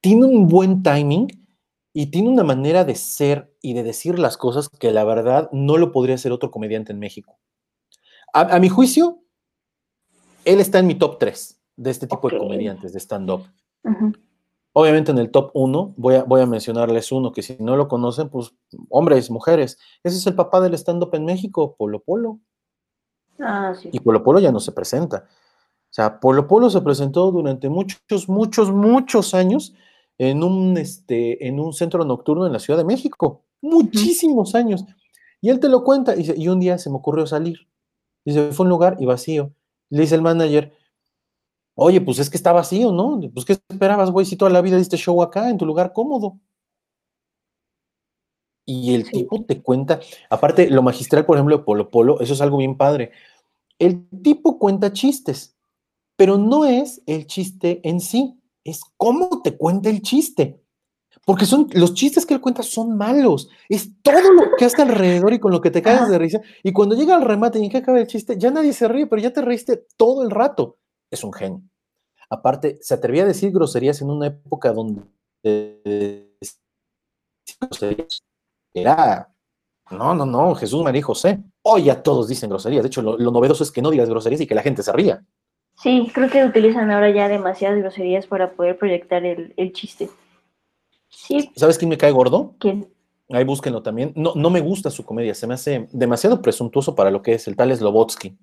Speaker 1: Tiene un buen timing y tiene una manera de ser y de decir las cosas que la verdad no lo podría hacer otro comediante en México. A, mi juicio, él está en mi top 3 de este tipo de comediantes de stand-up. Obviamente en el top 1 voy a, voy a mencionarles uno que si no lo conocen, pues hombres, mujeres. Ese es el papá del stand-up en México, Polo Polo.
Speaker 2: Ah, sí.
Speaker 1: Y Polo Polo ya no se presenta. O sea, Polo Polo se presentó durante muchos, muchos, muchos años en un, este, en un centro nocturno en la Ciudad de México, muchísimos años. Y él te lo cuenta, y, y un día se me ocurrió salir. Dice, fue un lugar y vacío. Le dice el manager, oye, pues es que está vacío, ¿no? Pues ¿qué esperabas, güey, si toda la vida diste show acá, en tu lugar cómodo? Y el tipo te cuenta, aparte, lo magistral, por ejemplo, de Polo Polo, eso es algo bien padre. El tipo cuenta chistes, pero no es el chiste en sí es cómo te cuenta el chiste. Porque son los chistes que él cuenta son malos. Es todo lo que hace alrededor y con lo que te caes de risa. Y cuando llega al remate y en que acaba el chiste, ya nadie se ríe, pero ya te reíste todo el rato. Es un genio. Aparte, se atrevía a decir groserías en una época donde era. No, no, no, Jesús, María y José. Hoy ya todos dicen groserías. De hecho, lo, lo novedoso es que no digas groserías y que la gente se ría.
Speaker 2: Sí, creo que utilizan ahora ya demasiadas groserías para poder proyectar el, chiste. Sí.
Speaker 1: ¿Sabes quién me cae gordo?
Speaker 2: ¿Quién?
Speaker 1: Ahí búsquenlo también. No, no me gusta su comedia, se me hace demasiado presuntuoso para lo que es el tal Slobotsky,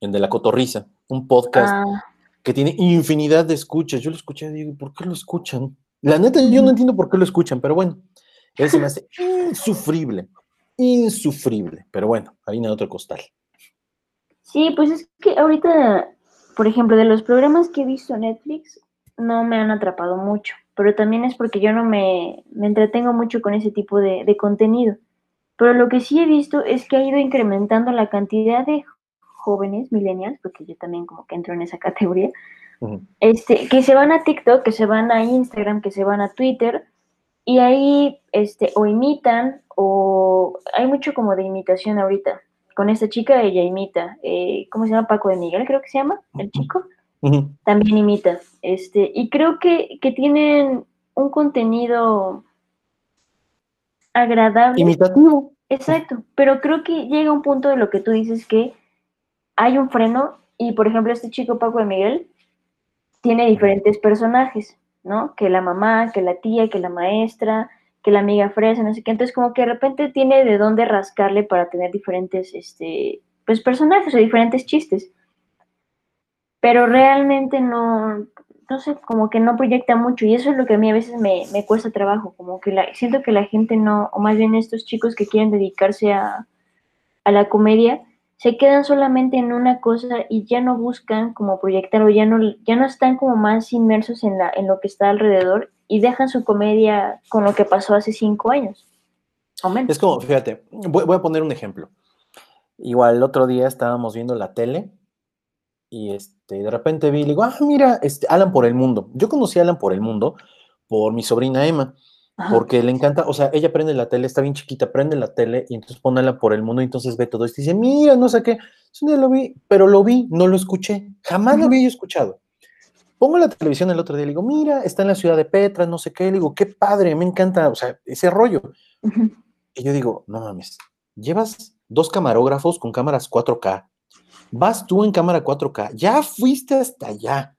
Speaker 1: el de la cotorriza, un podcast ah. que tiene infinidad de escuchas. Yo lo escuché y digo, ¿por qué lo escuchan? La neta, yo no entiendo por qué lo escuchan, pero bueno, él se me hace insufrible, insufrible. Pero bueno, harina de otro costal.
Speaker 2: Sí, pues es que ahorita, por ejemplo, de los programas que he visto en Netflix, no me han atrapado mucho, pero también es porque yo no me, entretengo mucho con ese tipo de, contenido. Pero lo que sí he visto es que ha ido incrementando la cantidad de jóvenes, millennials, porque yo también como que entro en esa categoría, este, que se van a TikTok, que se van a Instagram, que se van a Twitter, y ahí este, o imitan, o hay mucho como de imitación ahorita con esta chica, ella imita, eh, ¿cómo se llama? Paco de Miguel, creo que se llama, el chico. También imita. Este, y creo que, tienen un contenido agradable.
Speaker 1: Imitativo.
Speaker 2: Exacto, pero creo que llega un punto de lo que tú dices que hay un freno y, por ejemplo, este chico Paco de Miguel tiene diferentes personajes, ¿no? Que la mamá, que la tía, que la maestra, que la amiga fresa, no sé qué. Entonces, como que de repente tiene de dónde rascarle para tener diferentes, este, pues, personajes o diferentes chistes. Pero realmente no, no sé, como que no proyecta mucho. Y eso es lo que a mí a veces me, cuesta trabajo. Como que la, siento que la gente no, o más bien estos chicos que quieren dedicarse a, a la comedia, se quedan solamente en una cosa y ya no buscan como proyectar o ya no, ya no están como más inmersos en, la, en lo que está alrededor y dejan su comedia con lo que pasó hace cinco años.
Speaker 1: Es como, fíjate, voy, a poner un ejemplo. Igual el otro día estábamos viendo la tele y este, de repente vi, digo, ah, mira, este, Alan por el mundo. Yo conocí Alan por el mundo por mi sobrina Emma, porque le encanta, o sea, ella prende la tele, está bien chiquita, prende la tele y entonces pone Alan por el mundo y entonces ve todo esto y dice, mira, no sé qué, un día lo vi, pero lo vi, no lo escuché, jamás lo había yo escuchado. Pongo la televisión el otro día y le digo, mira, está en la ciudad de Petra, no sé qué, le digo, qué padre, me encanta, o sea, ese rollo. Y yo digo, no mames, llevas dos camarógrafos con cámaras 4K, vas tú en cámara 4K, ya fuiste hasta allá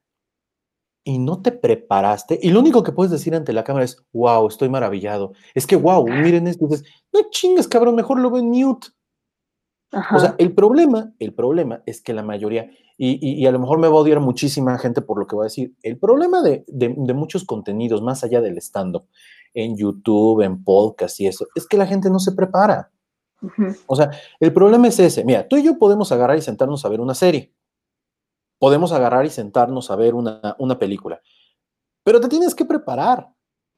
Speaker 1: y no te preparaste. Y lo único que puedes decir ante la cámara es, wow, estoy maravillado. Es que, wow, miren esto. Dices, no chingues, cabrón, mejor lo veo en mute. O sea, el problema, el problema es que la mayoría, y, a lo mejor me va a odiar muchísima gente por lo que voy a decir, el problema de, muchos contenidos, más allá del stand-up, en YouTube, en podcast y eso, es que la gente no se prepara. O sea, el problema es ese. Mira, tú y yo podemos agarrar y sentarnos a ver una serie. Podemos agarrar y sentarnos a ver una, una película. Pero te tienes que preparar.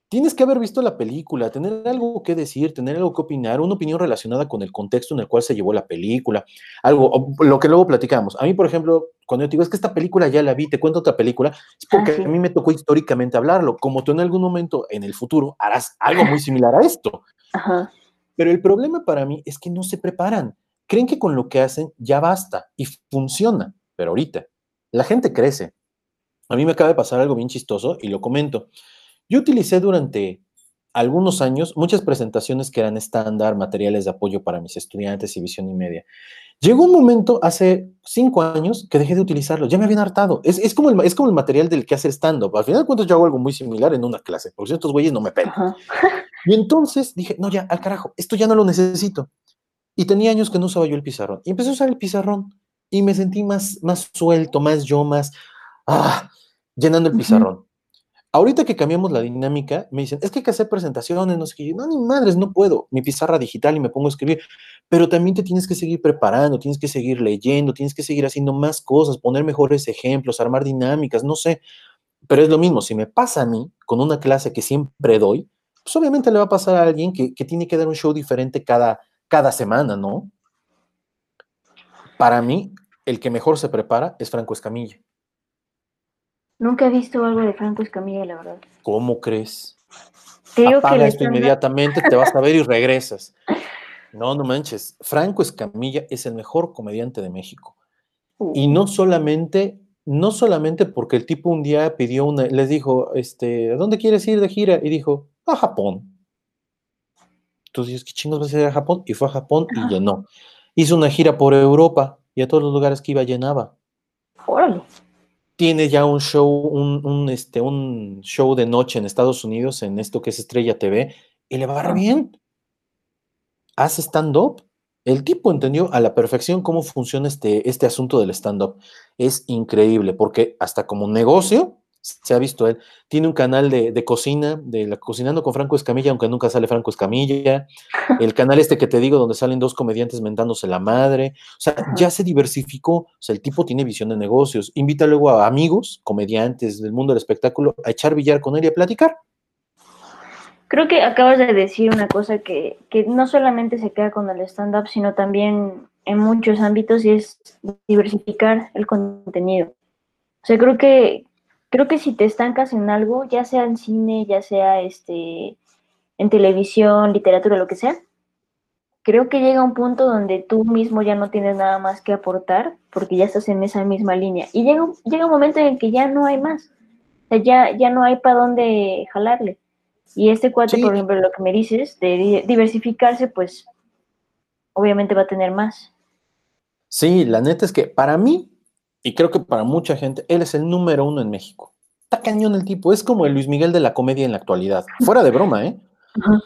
Speaker 1: Tienes que haber visto la película, tener algo que decir, tener algo que opinar, una opinión relacionada con el contexto en el cual se llevó la película, algo, lo que luego platicamos. A mí, por ejemplo, cuando yo te digo, es que esta película ya la vi, te cuento otra película, es porque a mí me tocó históricamente hablarlo, como tú en algún momento en el futuro harás algo muy similar a esto. Ajá. Pero el problema para mí es que no se preparan. Creen que con lo que hacen ya basta y funciona. Pero ahorita, la gente crece. A mí me acaba de pasar algo bien chistoso y lo comento. Yo utilicé durante algunos años muchas presentaciones que eran estándar, materiales de apoyo para mis estudiantes y visión y media. Llegó un momento hace cinco años que dejé de utilizarlo, ya me habían hartado. Es, como, el, es como el material del que hace stand-up. Al final de cuentas yo hago algo muy similar en una clase, porque estos güeyes no me pegan. Y entonces dije, no, ya, al carajo, esto ya no lo necesito. Y tenía años que no usaba yo el pizarrón. Y empecé a usar el pizarrón y me sentí más, más suelto, más yo, más, ah, llenando el pizarrón. Ahorita que cambiamos la dinámica, me dicen, es que hay que hacer presentaciones, no sé qué. No, ni madres, no puedo. Mi pizarra digital y me pongo a escribir. Pero también te tienes que seguir preparando, tienes que seguir leyendo, tienes que seguir haciendo más cosas, poner mejores ejemplos, armar dinámicas, no sé. Pero es lo mismo, si me pasa a mí con una clase que siempre doy, pues obviamente le va a pasar a alguien que, tiene que dar un show diferente cada, cada semana, ¿no? Para mí, el que mejor se prepara es Franco Escamilla.
Speaker 2: Nunca he visto algo de Franco Escamilla, la verdad.
Speaker 1: ¿Cómo crees? Creo Apaga esto inmediatamente, te vas a ver y regresas. No, no manches. Franco Escamilla es el mejor comediante de México. Y no solamente, no solamente porque el tipo un día pidió una, les dijo, este, ¿a dónde quieres ir de gira? Y dijo, a Japón. Entonces ¿qué chingos vas a ir a Japón? Y fue a Japón y llenó. Hizo una gira por Europa y a todos los lugares que iba llenaba. Órale. Tiene ya un show, un, este, un show de noche en Estados Unidos, en esto que es Estrella TV, y le va bien. Hace stand-up. El tipo entendió a la perfección cómo funciona este, este asunto del stand-up. Es increíble, porque hasta como negocio, se ha visto él. Tiene un canal de, cocina, de la Cocinando con Franco Escamilla, aunque nunca sale Franco Escamilla. El canal este que te digo, donde salen dos comediantes mentándose la madre. O sea, ya se diversificó. O sea, el tipo tiene visión de negocios. Invita luego a amigos, comediantes del mundo del espectáculo, a echar billar con él y a platicar.
Speaker 2: Creo que acabas de decir una cosa que, que no solamente se queda con el stand-up, sino también en muchos ámbitos y es diversificar el contenido. O sea, creo que, creo que si te estancas en algo, ya sea en cine, ya sea este, en televisión, literatura, lo que sea, creo que llega un punto donde tú mismo ya no tienes nada más que aportar porque ya estás en esa misma línea. Y llega, llega un momento en el que ya no hay más. O sea, ya, ya no hay para dónde jalarle. Y este cuate, por ejemplo, lo que me dices, de diversificarse, pues obviamente va a tener más.
Speaker 1: Sí, la neta es que para mí, y creo que para mucha gente, él es el número uno en México. Está cañón el tipo, es como el Luis Miguel de la comedia en la actualidad. Fuera de broma, ¿eh?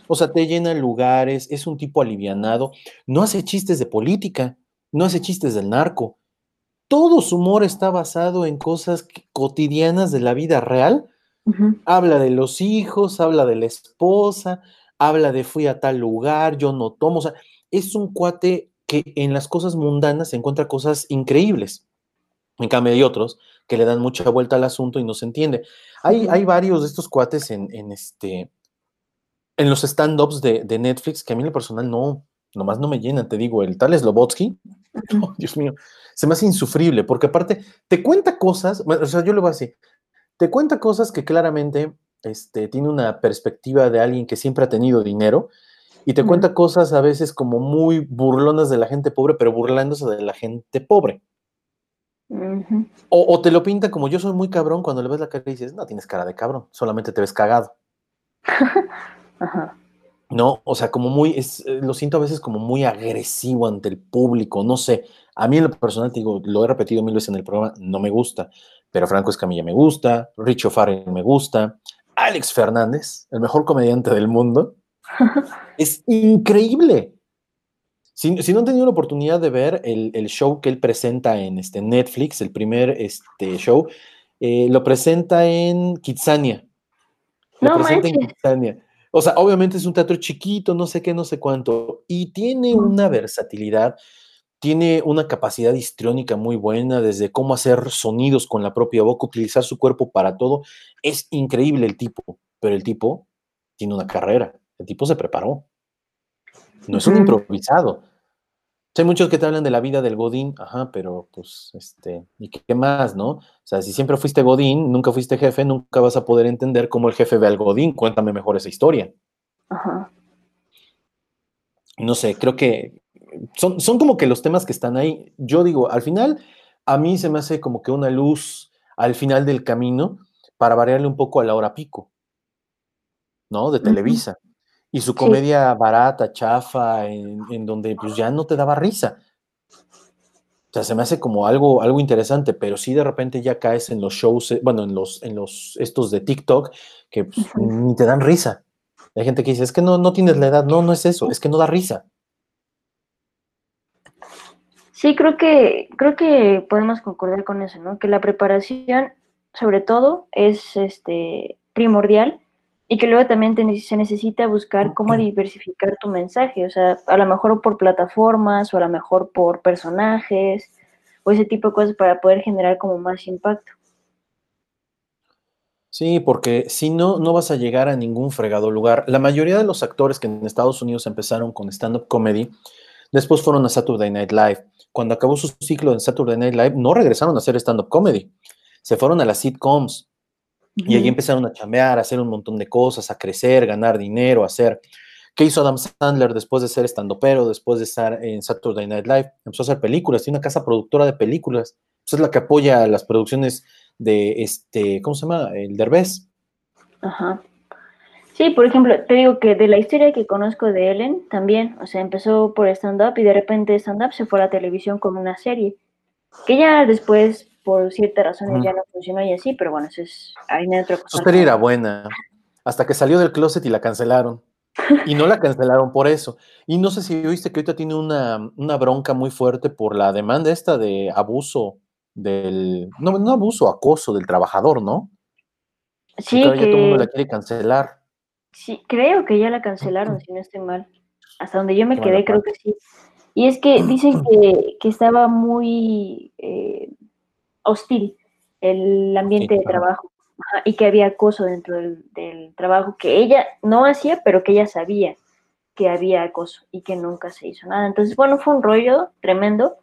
Speaker 1: O sea, te llena lugares, es un tipo alivianado, no hace chistes de política, no hace chistes del narco. Todo su humor está basado en cosas cotidianas de la vida real. Habla de los hijos, habla de la esposa, habla de fui a tal lugar, yo no tomo. O sea, es un cuate que en las cosas mundanas encuentra cosas increíbles. En cambio, hay otros que le dan mucha vuelta al asunto y no se entiende. Hay, hay varios de estos cuates en, este, en los stand-ups de, Netflix que a mí en lo personal no, nomás no me llenan. Te digo, el tal Slobotsky, Dios mío, se me hace insufrible, porque aparte te cuenta cosas, o sea, yo lo voy a decir, te cuenta cosas que claramente este, tiene una perspectiva de alguien que siempre ha tenido dinero y te cuenta cosas a veces como muy burlonas de la gente pobre, pero burlándose de la gente pobre. O, te lo pinta como yo soy muy cabrón cuando le ves la cara y dices, no tienes cara de cabrón, solamente te ves cagado. No, o sea, como muy, es, eh, lo siento a veces como muy agresivo ante el público, no sé. A mí en lo personal, te digo, lo he repetido mil veces en el programa, no me gusta, pero Franco Escamilla me gusta, Richo Farrell me gusta, Alex Fernández, el mejor comediante del mundo, es increíble. Si, no han tenido la oportunidad de ver el, show que él presenta en este Netflix, el primer este, show, eh, lo presenta en Kitsania.
Speaker 2: Lo presenta en Kitsania.
Speaker 1: O sea, obviamente es un teatro chiquito, no sé qué, no sé cuánto, y tiene una versatilidad, tiene una capacidad histriónica muy buena, desde cómo hacer sonidos con la propia boca, utilizar su cuerpo para todo. Es increíble el tipo, pero el tipo tiene una carrera, el tipo se preparó. No es un improvisado. Hay muchos que te hablan de la vida del Godín, ajá, pero pues, este, ¿y qué más, no? O sea, si siempre fuiste Godín, nunca fuiste jefe, nunca vas a poder entender cómo el jefe ve al Godín. Cuéntame mejor esa historia. Ajá. No sé, creo que son, son como que los temas que están ahí. Yo digo, al final, a mí se me hace como que una luz al final del camino para variarle un poco a la hora pico, ¿no? De Televisa. Y su comedia barata, chafa, en, donde pues ya no te daba risa. O sea, se me hace como algo, algo interesante, pero sí de repente ya caes en los shows, eh, bueno, en los, en los estos de TikTok, que pues, ni te dan risa. Hay gente que dice, es que no, no tienes la edad. No, no es eso, es que no da risa.
Speaker 2: Sí, creo que, creo que podemos concordar con eso, ¿no? Que la preparación, sobre todo, es este primordial y que luego también se necesita buscar cómo diversificar tu mensaje, o sea, a lo mejor por plataformas o a lo mejor por personajes o ese tipo de cosas para poder generar como más impacto.
Speaker 1: Sí, porque si no, no vas a llegar a ningún fregado lugar. La mayoría de los actores que en Estados Unidos empezaron con stand-up comedy, después fueron a Saturday Night Live. Cuando acabó su ciclo en Saturday Night Live, no regresaron a hacer stand-up comedy. Se fueron a las sitcoms, y ahí empezaron a chambear, a hacer un montón de cosas, a crecer, ganar dinero, a hacer. ¿Qué hizo Adam Sandler después de ser pero después de estar en Saturday Night Live? Empezó a hacer películas, tiene una casa productora de películas. Pues es la que apoya las producciones de este, ¿cómo se llama? El Derbez.
Speaker 2: Ajá. Sí, por ejemplo, te digo que de la historia que conozco de Ellen también, o sea, empezó por stand-up y de repente stand-up se fue a la televisión con una serie, que ya después por ciertas razones ya no funcionó y así, pero bueno, eso es harina de otra cosa.
Speaker 1: Serie era buena, hasta que salió del closet y la cancelaron. Y no la cancelaron por eso. Y no sé si oíste que ahorita tiene una, bronca muy fuerte por la demanda esta de abuso del, no, no abuso, acoso del trabajador, ¿no?
Speaker 2: Sí, que...
Speaker 1: Ya todo el mundo la quiere cancelar.
Speaker 2: Sí, creo que ya la cancelaron, si no estoy mal. Hasta donde yo me quedé, creo que sí. Y es que dicen que, que estaba muy eh, hostil el ambiente de trabajo y que había acoso dentro del, trabajo que ella no hacía, pero que ella sabía que había acoso y que nunca se hizo nada. Entonces, bueno, fue un rollo tremendo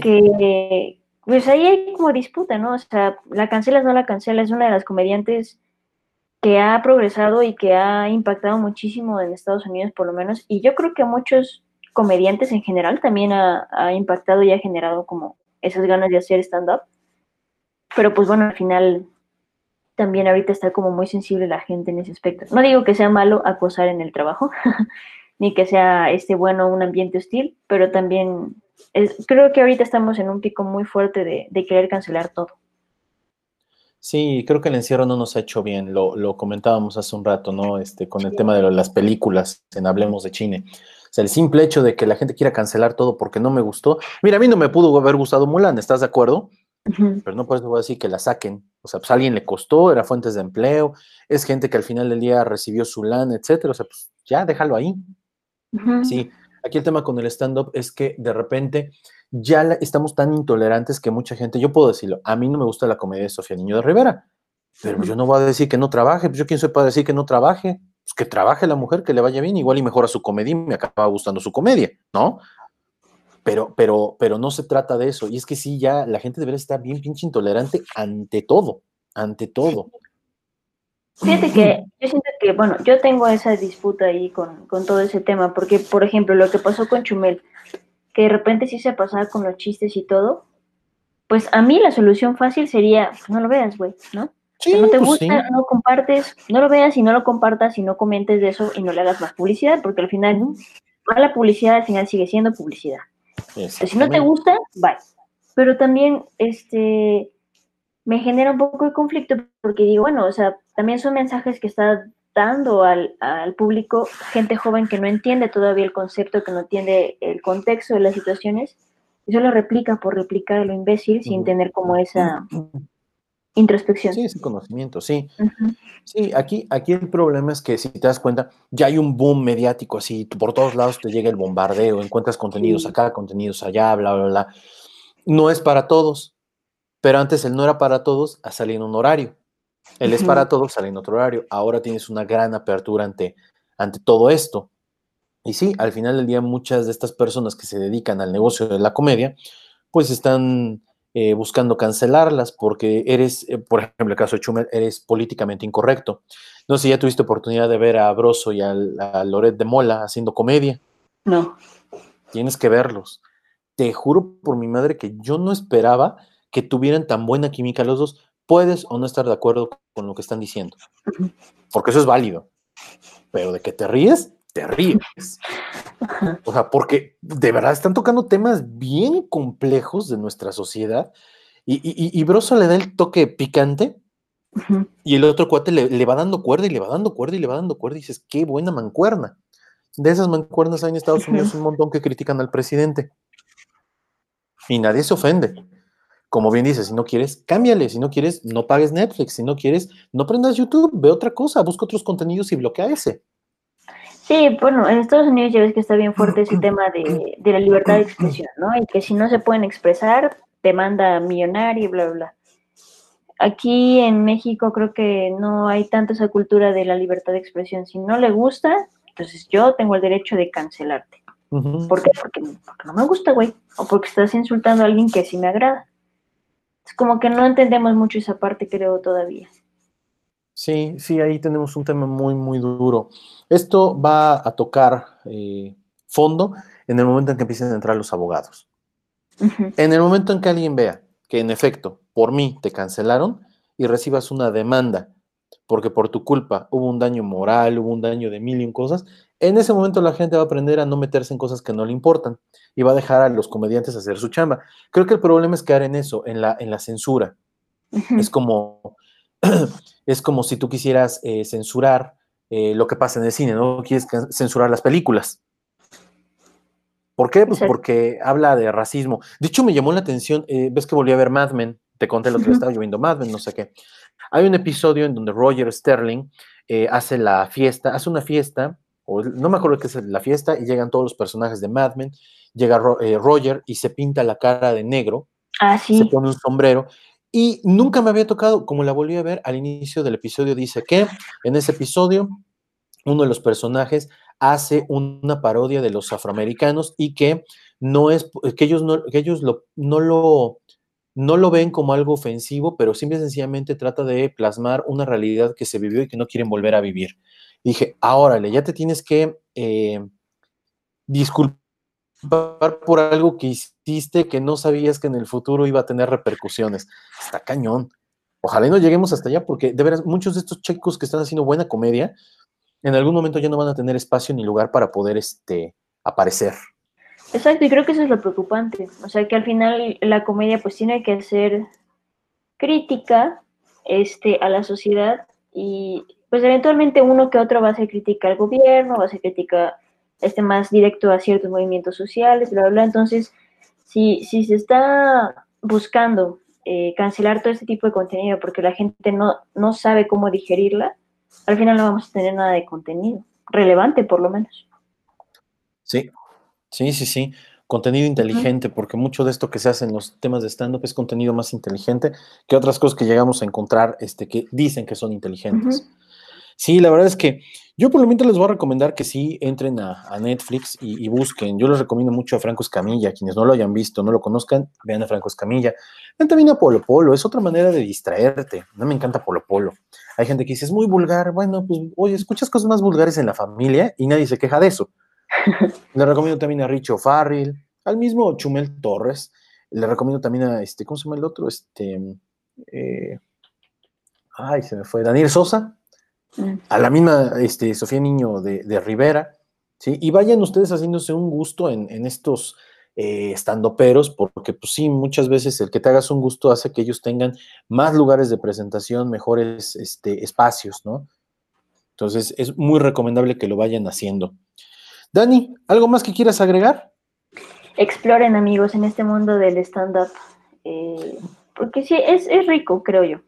Speaker 2: que pues ahí hay como disputa, ¿no? O sea, la cancelas, no la cancelas, es una de las comediantes que ha progresado y que ha impactado muchísimo en Estados Unidos, por lo menos, y yo creo que a muchos comediantes en general también ha, ha impactado y ha generado como esas ganas de hacer stand-up. Pero pues bueno, al final también ahorita está como muy sensible la gente en ese aspecto. No digo que sea malo acosar en el trabajo, ni que sea este bueno un ambiente hostil, pero también creo que ahorita estamos en un pico muy fuerte de, querer cancelar todo.
Speaker 1: Sí, creo que el encierro no nos ha hecho bien, lo, comentábamos hace un rato, ¿no? Este, con el tema de las películas, en Hablemos de Chile. O sea, el simple hecho de que la gente quiera cancelar todo porque no me gustó. Mira, a mí no me pudo haber gustado Mulan, ¿estás de acuerdo? Pero no por eso voy a decir que la saquen. O sea, pues a alguien le costó, era fuentes de empleo, es gente que al final del día recibió su LAN, etcétera. O sea, pues ya déjalo ahí. Sí, aquí el tema con el stand-up es que de repente ya estamos tan intolerantes que mucha gente, yo puedo decirlo, a mí no me gusta la comedia de Sofía Niño de Rivera, pero yo no voy a decir que no trabaje, pues yo quién soy para decir que no trabaje, pues que trabaje la mujer, que le vaya bien, igual y mejora su comedia y me acaba gustando su comedia, ¿no? Pero, pero, pero no se trata de eso. Y es que sí, ya la gente debería estar bien pinche intolerante ante todo, ante todo.
Speaker 2: Fíjate que yo siento que, bueno, yo tengo esa disputa ahí con, con, todo ese tema, porque, por ejemplo, lo que pasó con Chumel, que de repente sí se pasaba con los chistes y todo, pues a mí la solución fácil sería, pues no lo veas, güey, ¿no? si no te pues gusta, no compartes, no lo veas y no lo compartas y no comentes de eso y no le hagas más publicidad, porque al final, la publicidad al final sigue siendo publicidad. Si no te gusta, bye. Pero también, este, me genera un poco de conflicto porque digo, bueno, o sea, también son mensajes que está dando al, al, público gente joven que no entiende todavía el concepto, que no entiende el contexto de las situaciones, y solo replica por replicar lo imbécil sin tener como esa introspección.
Speaker 1: Sí, ese conocimiento, sí. Sí, aquí, aquí el problema es que si te das cuenta, ya hay un boom mediático así, por todos lados te llega el bombardeo, encuentras contenidos acá, contenidos allá, bla, bla, bla. No es para todos, pero antes el no era para todos, a salir en un horario. El es para todos, sale en otro horario. Ahora tienes una gran apertura ante, ante todo esto. Y sí, al final del día muchas de estas personas que se dedican al negocio de la comedia, pues están eh, buscando cancelarlas porque eres, eh, por ejemplo, el caso de Chumel, eres políticamente incorrecto. No sé si ya tuviste oportunidad de ver a Broso y a, a Loret de Mola haciendo comedia.
Speaker 2: No.
Speaker 1: Tienes que verlos. Te juro por mi madre que yo no esperaba que tuvieran tan buena química los dos, puedes o no estar de acuerdo con lo que están diciendo, porque eso es válido, pero de que te ríes, te ríes. O sea, porque de verdad están tocando temas bien complejos de nuestra sociedad y, y, Broso le da el toque picante y el otro cuate le, va dando cuerda y le va dando cuerda y le va dando cuerda y dices, qué buena mancuerna. De esas mancuernas hay en Estados Unidos un montón que critican al presidente y nadie se ofende como bien dices, si no quieres, cámbiale, si no quieres, no pagues Netflix, si no quieres, no prendas YouTube, ve otra cosa, busca otros contenidos y bloquea ese.
Speaker 2: Sí, bueno, en Estados Unidos ya ves que está bien fuerte ese tema de, la libertad de expresión, ¿no? Y que si no se pueden expresar, te manda millonario y bla, bla, bla. Aquí en México creo que no hay tanta esa cultura de la libertad de expresión. Si no le gusta, entonces yo tengo el derecho de cancelarte. ¿Por qué? Porque, porque no me gusta, güey. O porque estás insultando a alguien que sí me agrada. Es como que no entendemos mucho esa parte, creo, todavía.
Speaker 1: Sí, sí, ahí tenemos un tema muy, muy duro. Esto va a tocar eh, fondo en el momento en que empiecen a entrar los abogados. En el momento en que alguien vea que en efecto por mí te cancelaron y recibas una demanda porque por tu culpa hubo un daño moral, hubo un daño de mil y un cosas, en ese momento la gente va a aprender a no meterse en cosas que no le importan y va a dejar a los comediantes hacer su chamba. Creo que el problema es quedar en eso, en la, en la censura. Es como es como si tú quisieras eh, censurar eh, lo que pasa en el cine, ¿no? Quieres censurar las películas. ¿Por qué? Pues porque habla de racismo. De hecho, me llamó la atención, eh, ves que volví a ver Mad Men, te conté lo que estaba lloviendo Mad Men, no sé qué. Hay un episodio en donde Roger Sterling hace la fiesta, hace una fiesta no me acuerdo qué es la fiesta, y llegan todos los personajes de Mad Men, llega Roger y se pinta la cara de negro,
Speaker 2: ah,
Speaker 1: se pone un sombrero, y nunca me había tocado, como la volví a ver al inicio del episodio, dice que en ese episodio uno de los personajes hace una parodia de los afroamericanos y que no es, que ellos no, que ellos lo, no lo no lo ven como algo ofensivo, pero simple y sencillamente trata de plasmar una realidad que se vivió y que no quieren volver a vivir. Dije, ahora ya te tienes que eh, disculpar por algo que hiciste que no sabías que en el futuro iba a tener repercusiones. Está cañón. Ojalá no lleguemos hasta allá, porque de veras, muchos de estos chicos que están haciendo buena comedia, en algún momento ya no van a tener espacio ni lugar para poder este, aparecer.
Speaker 2: Exacto, y creo que eso es lo preocupante. O sea, que al final la comedia pues tiene que ser crítica este, a la sociedad y pues eventualmente uno que otro va a hacer crítica al gobierno, va a hacer crítica este, más directo a ciertos movimientos sociales, bla, bla, bla. Entonces, si, si se está buscando eh, cancelar todo este tipo de contenido porque la gente no, no sabe cómo digerirla, al final no vamos a tener nada de contenido, relevante por lo menos.
Speaker 1: Sí, sí, sí, sí. Contenido inteligente, porque mucho de esto que se hace en los temas de stand-up es contenido más inteligente que otras cosas que llegamos a encontrar este, que dicen que son inteligentes. Sí, la verdad es que yo por lo menos les voy a recomendar que sí entren a, Netflix y, busquen. Yo les recomiendo mucho a Franco Escamilla. Quienes no lo hayan visto, no lo conozcan, vean a Franco Escamilla. Vean también a Polo Polo. Es otra manera de distraerte. No me encanta Polo Polo. Hay gente que dice, es muy vulgar. Bueno, pues, oye, escuchas cosas más vulgares en la familia y nadie se queja de eso. Le recomiendo también a Richo Farrell, al mismo Chumel Torres. Le recomiendo también a, este, ¿cómo se llama el otro? Este, eh, ay, se me fue, Daniel Sosa a la misma este, Sofía Niño de, Rivera, ¿sí? Y vayan ustedes haciéndose un gusto en, estos eh, estandoperos, porque pues sí, muchas veces el que te hagas un gusto hace que ellos tengan más lugares de presentación, mejores este, espacios, ¿no? Entonces es muy recomendable que lo vayan haciendo. Dani, ¿algo más que quieras agregar?
Speaker 2: Exploren amigos en este mundo del stand-up, eh, porque sí, es, es rico, creo yo.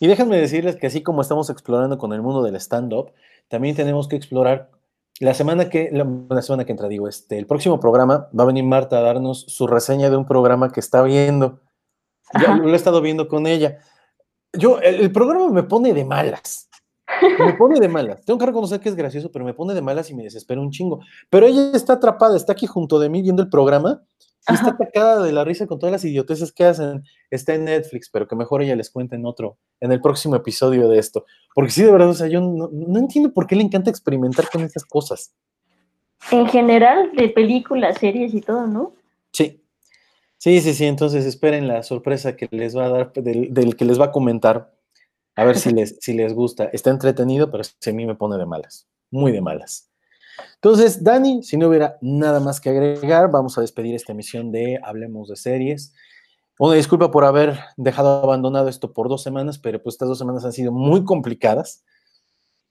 Speaker 1: Y déjenme decirles que así como estamos explorando con el mundo del stand-up, también tenemos que explorar la semana que, la, semana que entra, digo, este, el próximo programa va a venir Marta a darnos su reseña de un programa que está viendo. Yo lo he estado viendo con ella. Yo, el, programa me pone de malas. Me pone de malas. Tengo que reconocer que es gracioso, pero me pone de malas y me desespera un chingo. Pero ella está atrapada, está aquí junto de mí viendo el programa está atacada de la risa con todas las idioteces que hacen. Está en Netflix, pero que mejor ella les cuente en otro, en el próximo episodio de esto. Porque sí, de verdad, o sea, yo no, entiendo por qué le encanta experimentar con esas cosas.
Speaker 2: En general, de películas, series y todo, ¿no?
Speaker 1: Sí. Sí, sí, sí. Entonces esperen la sorpresa que les va a dar, del, que les va a comentar. A ver si les, si les gusta. Está entretenido, pero a mí me pone de malas. Muy de malas. Entonces, Dani, si no hubiera nada más que agregar, vamos a despedir esta emisión de Hablemos de Series. Una disculpa por haber dejado abandonado esto por dos semanas, pero pues estas dos semanas han sido muy complicadas.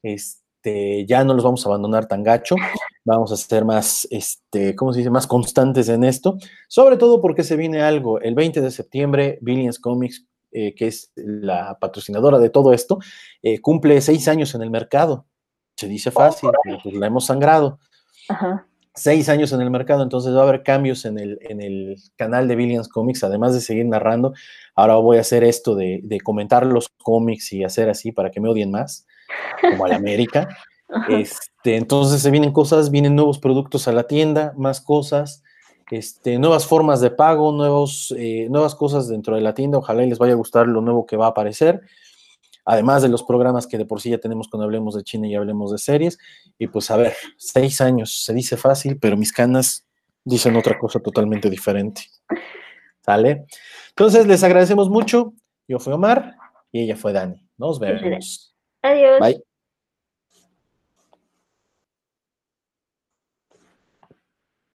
Speaker 1: Este, ya no los vamos a abandonar tan gacho, vamos a ser más, este, ¿cómo se dice?, más constantes en esto, sobre todo porque se viene algo, el 20 de septiembre, Billions Comics, eh, que es la patrocinadora de todo esto, eh, cumple seis años en el mercado. Se dice fácil, pero pues la hemos sangrado. Seis años en el mercado, entonces va a haber cambios en el, en el canal de Billions Comics, además de seguir narrando. Ahora voy a hacer esto de, comentar los cómics y hacer así para que me odien más, como a la América. Este, entonces se vienen cosas, vienen nuevos productos a la tienda, más cosas, este, nuevas formas de pago, nuevos, eh, nuevas cosas dentro de la tienda. Ojalá y les vaya a gustar lo nuevo que va a aparecer además de los programas que de por sí ya tenemos cuando hablemos de China y hablemos de series. Y pues a ver, seis años, se dice fácil, pero mis canas dicen otra cosa totalmente diferente. ¿Sale? Entonces, les agradecemos mucho. Yo fui Omar y ella fue Dani. Nos vemos.
Speaker 2: Adiós.
Speaker 1: Bye.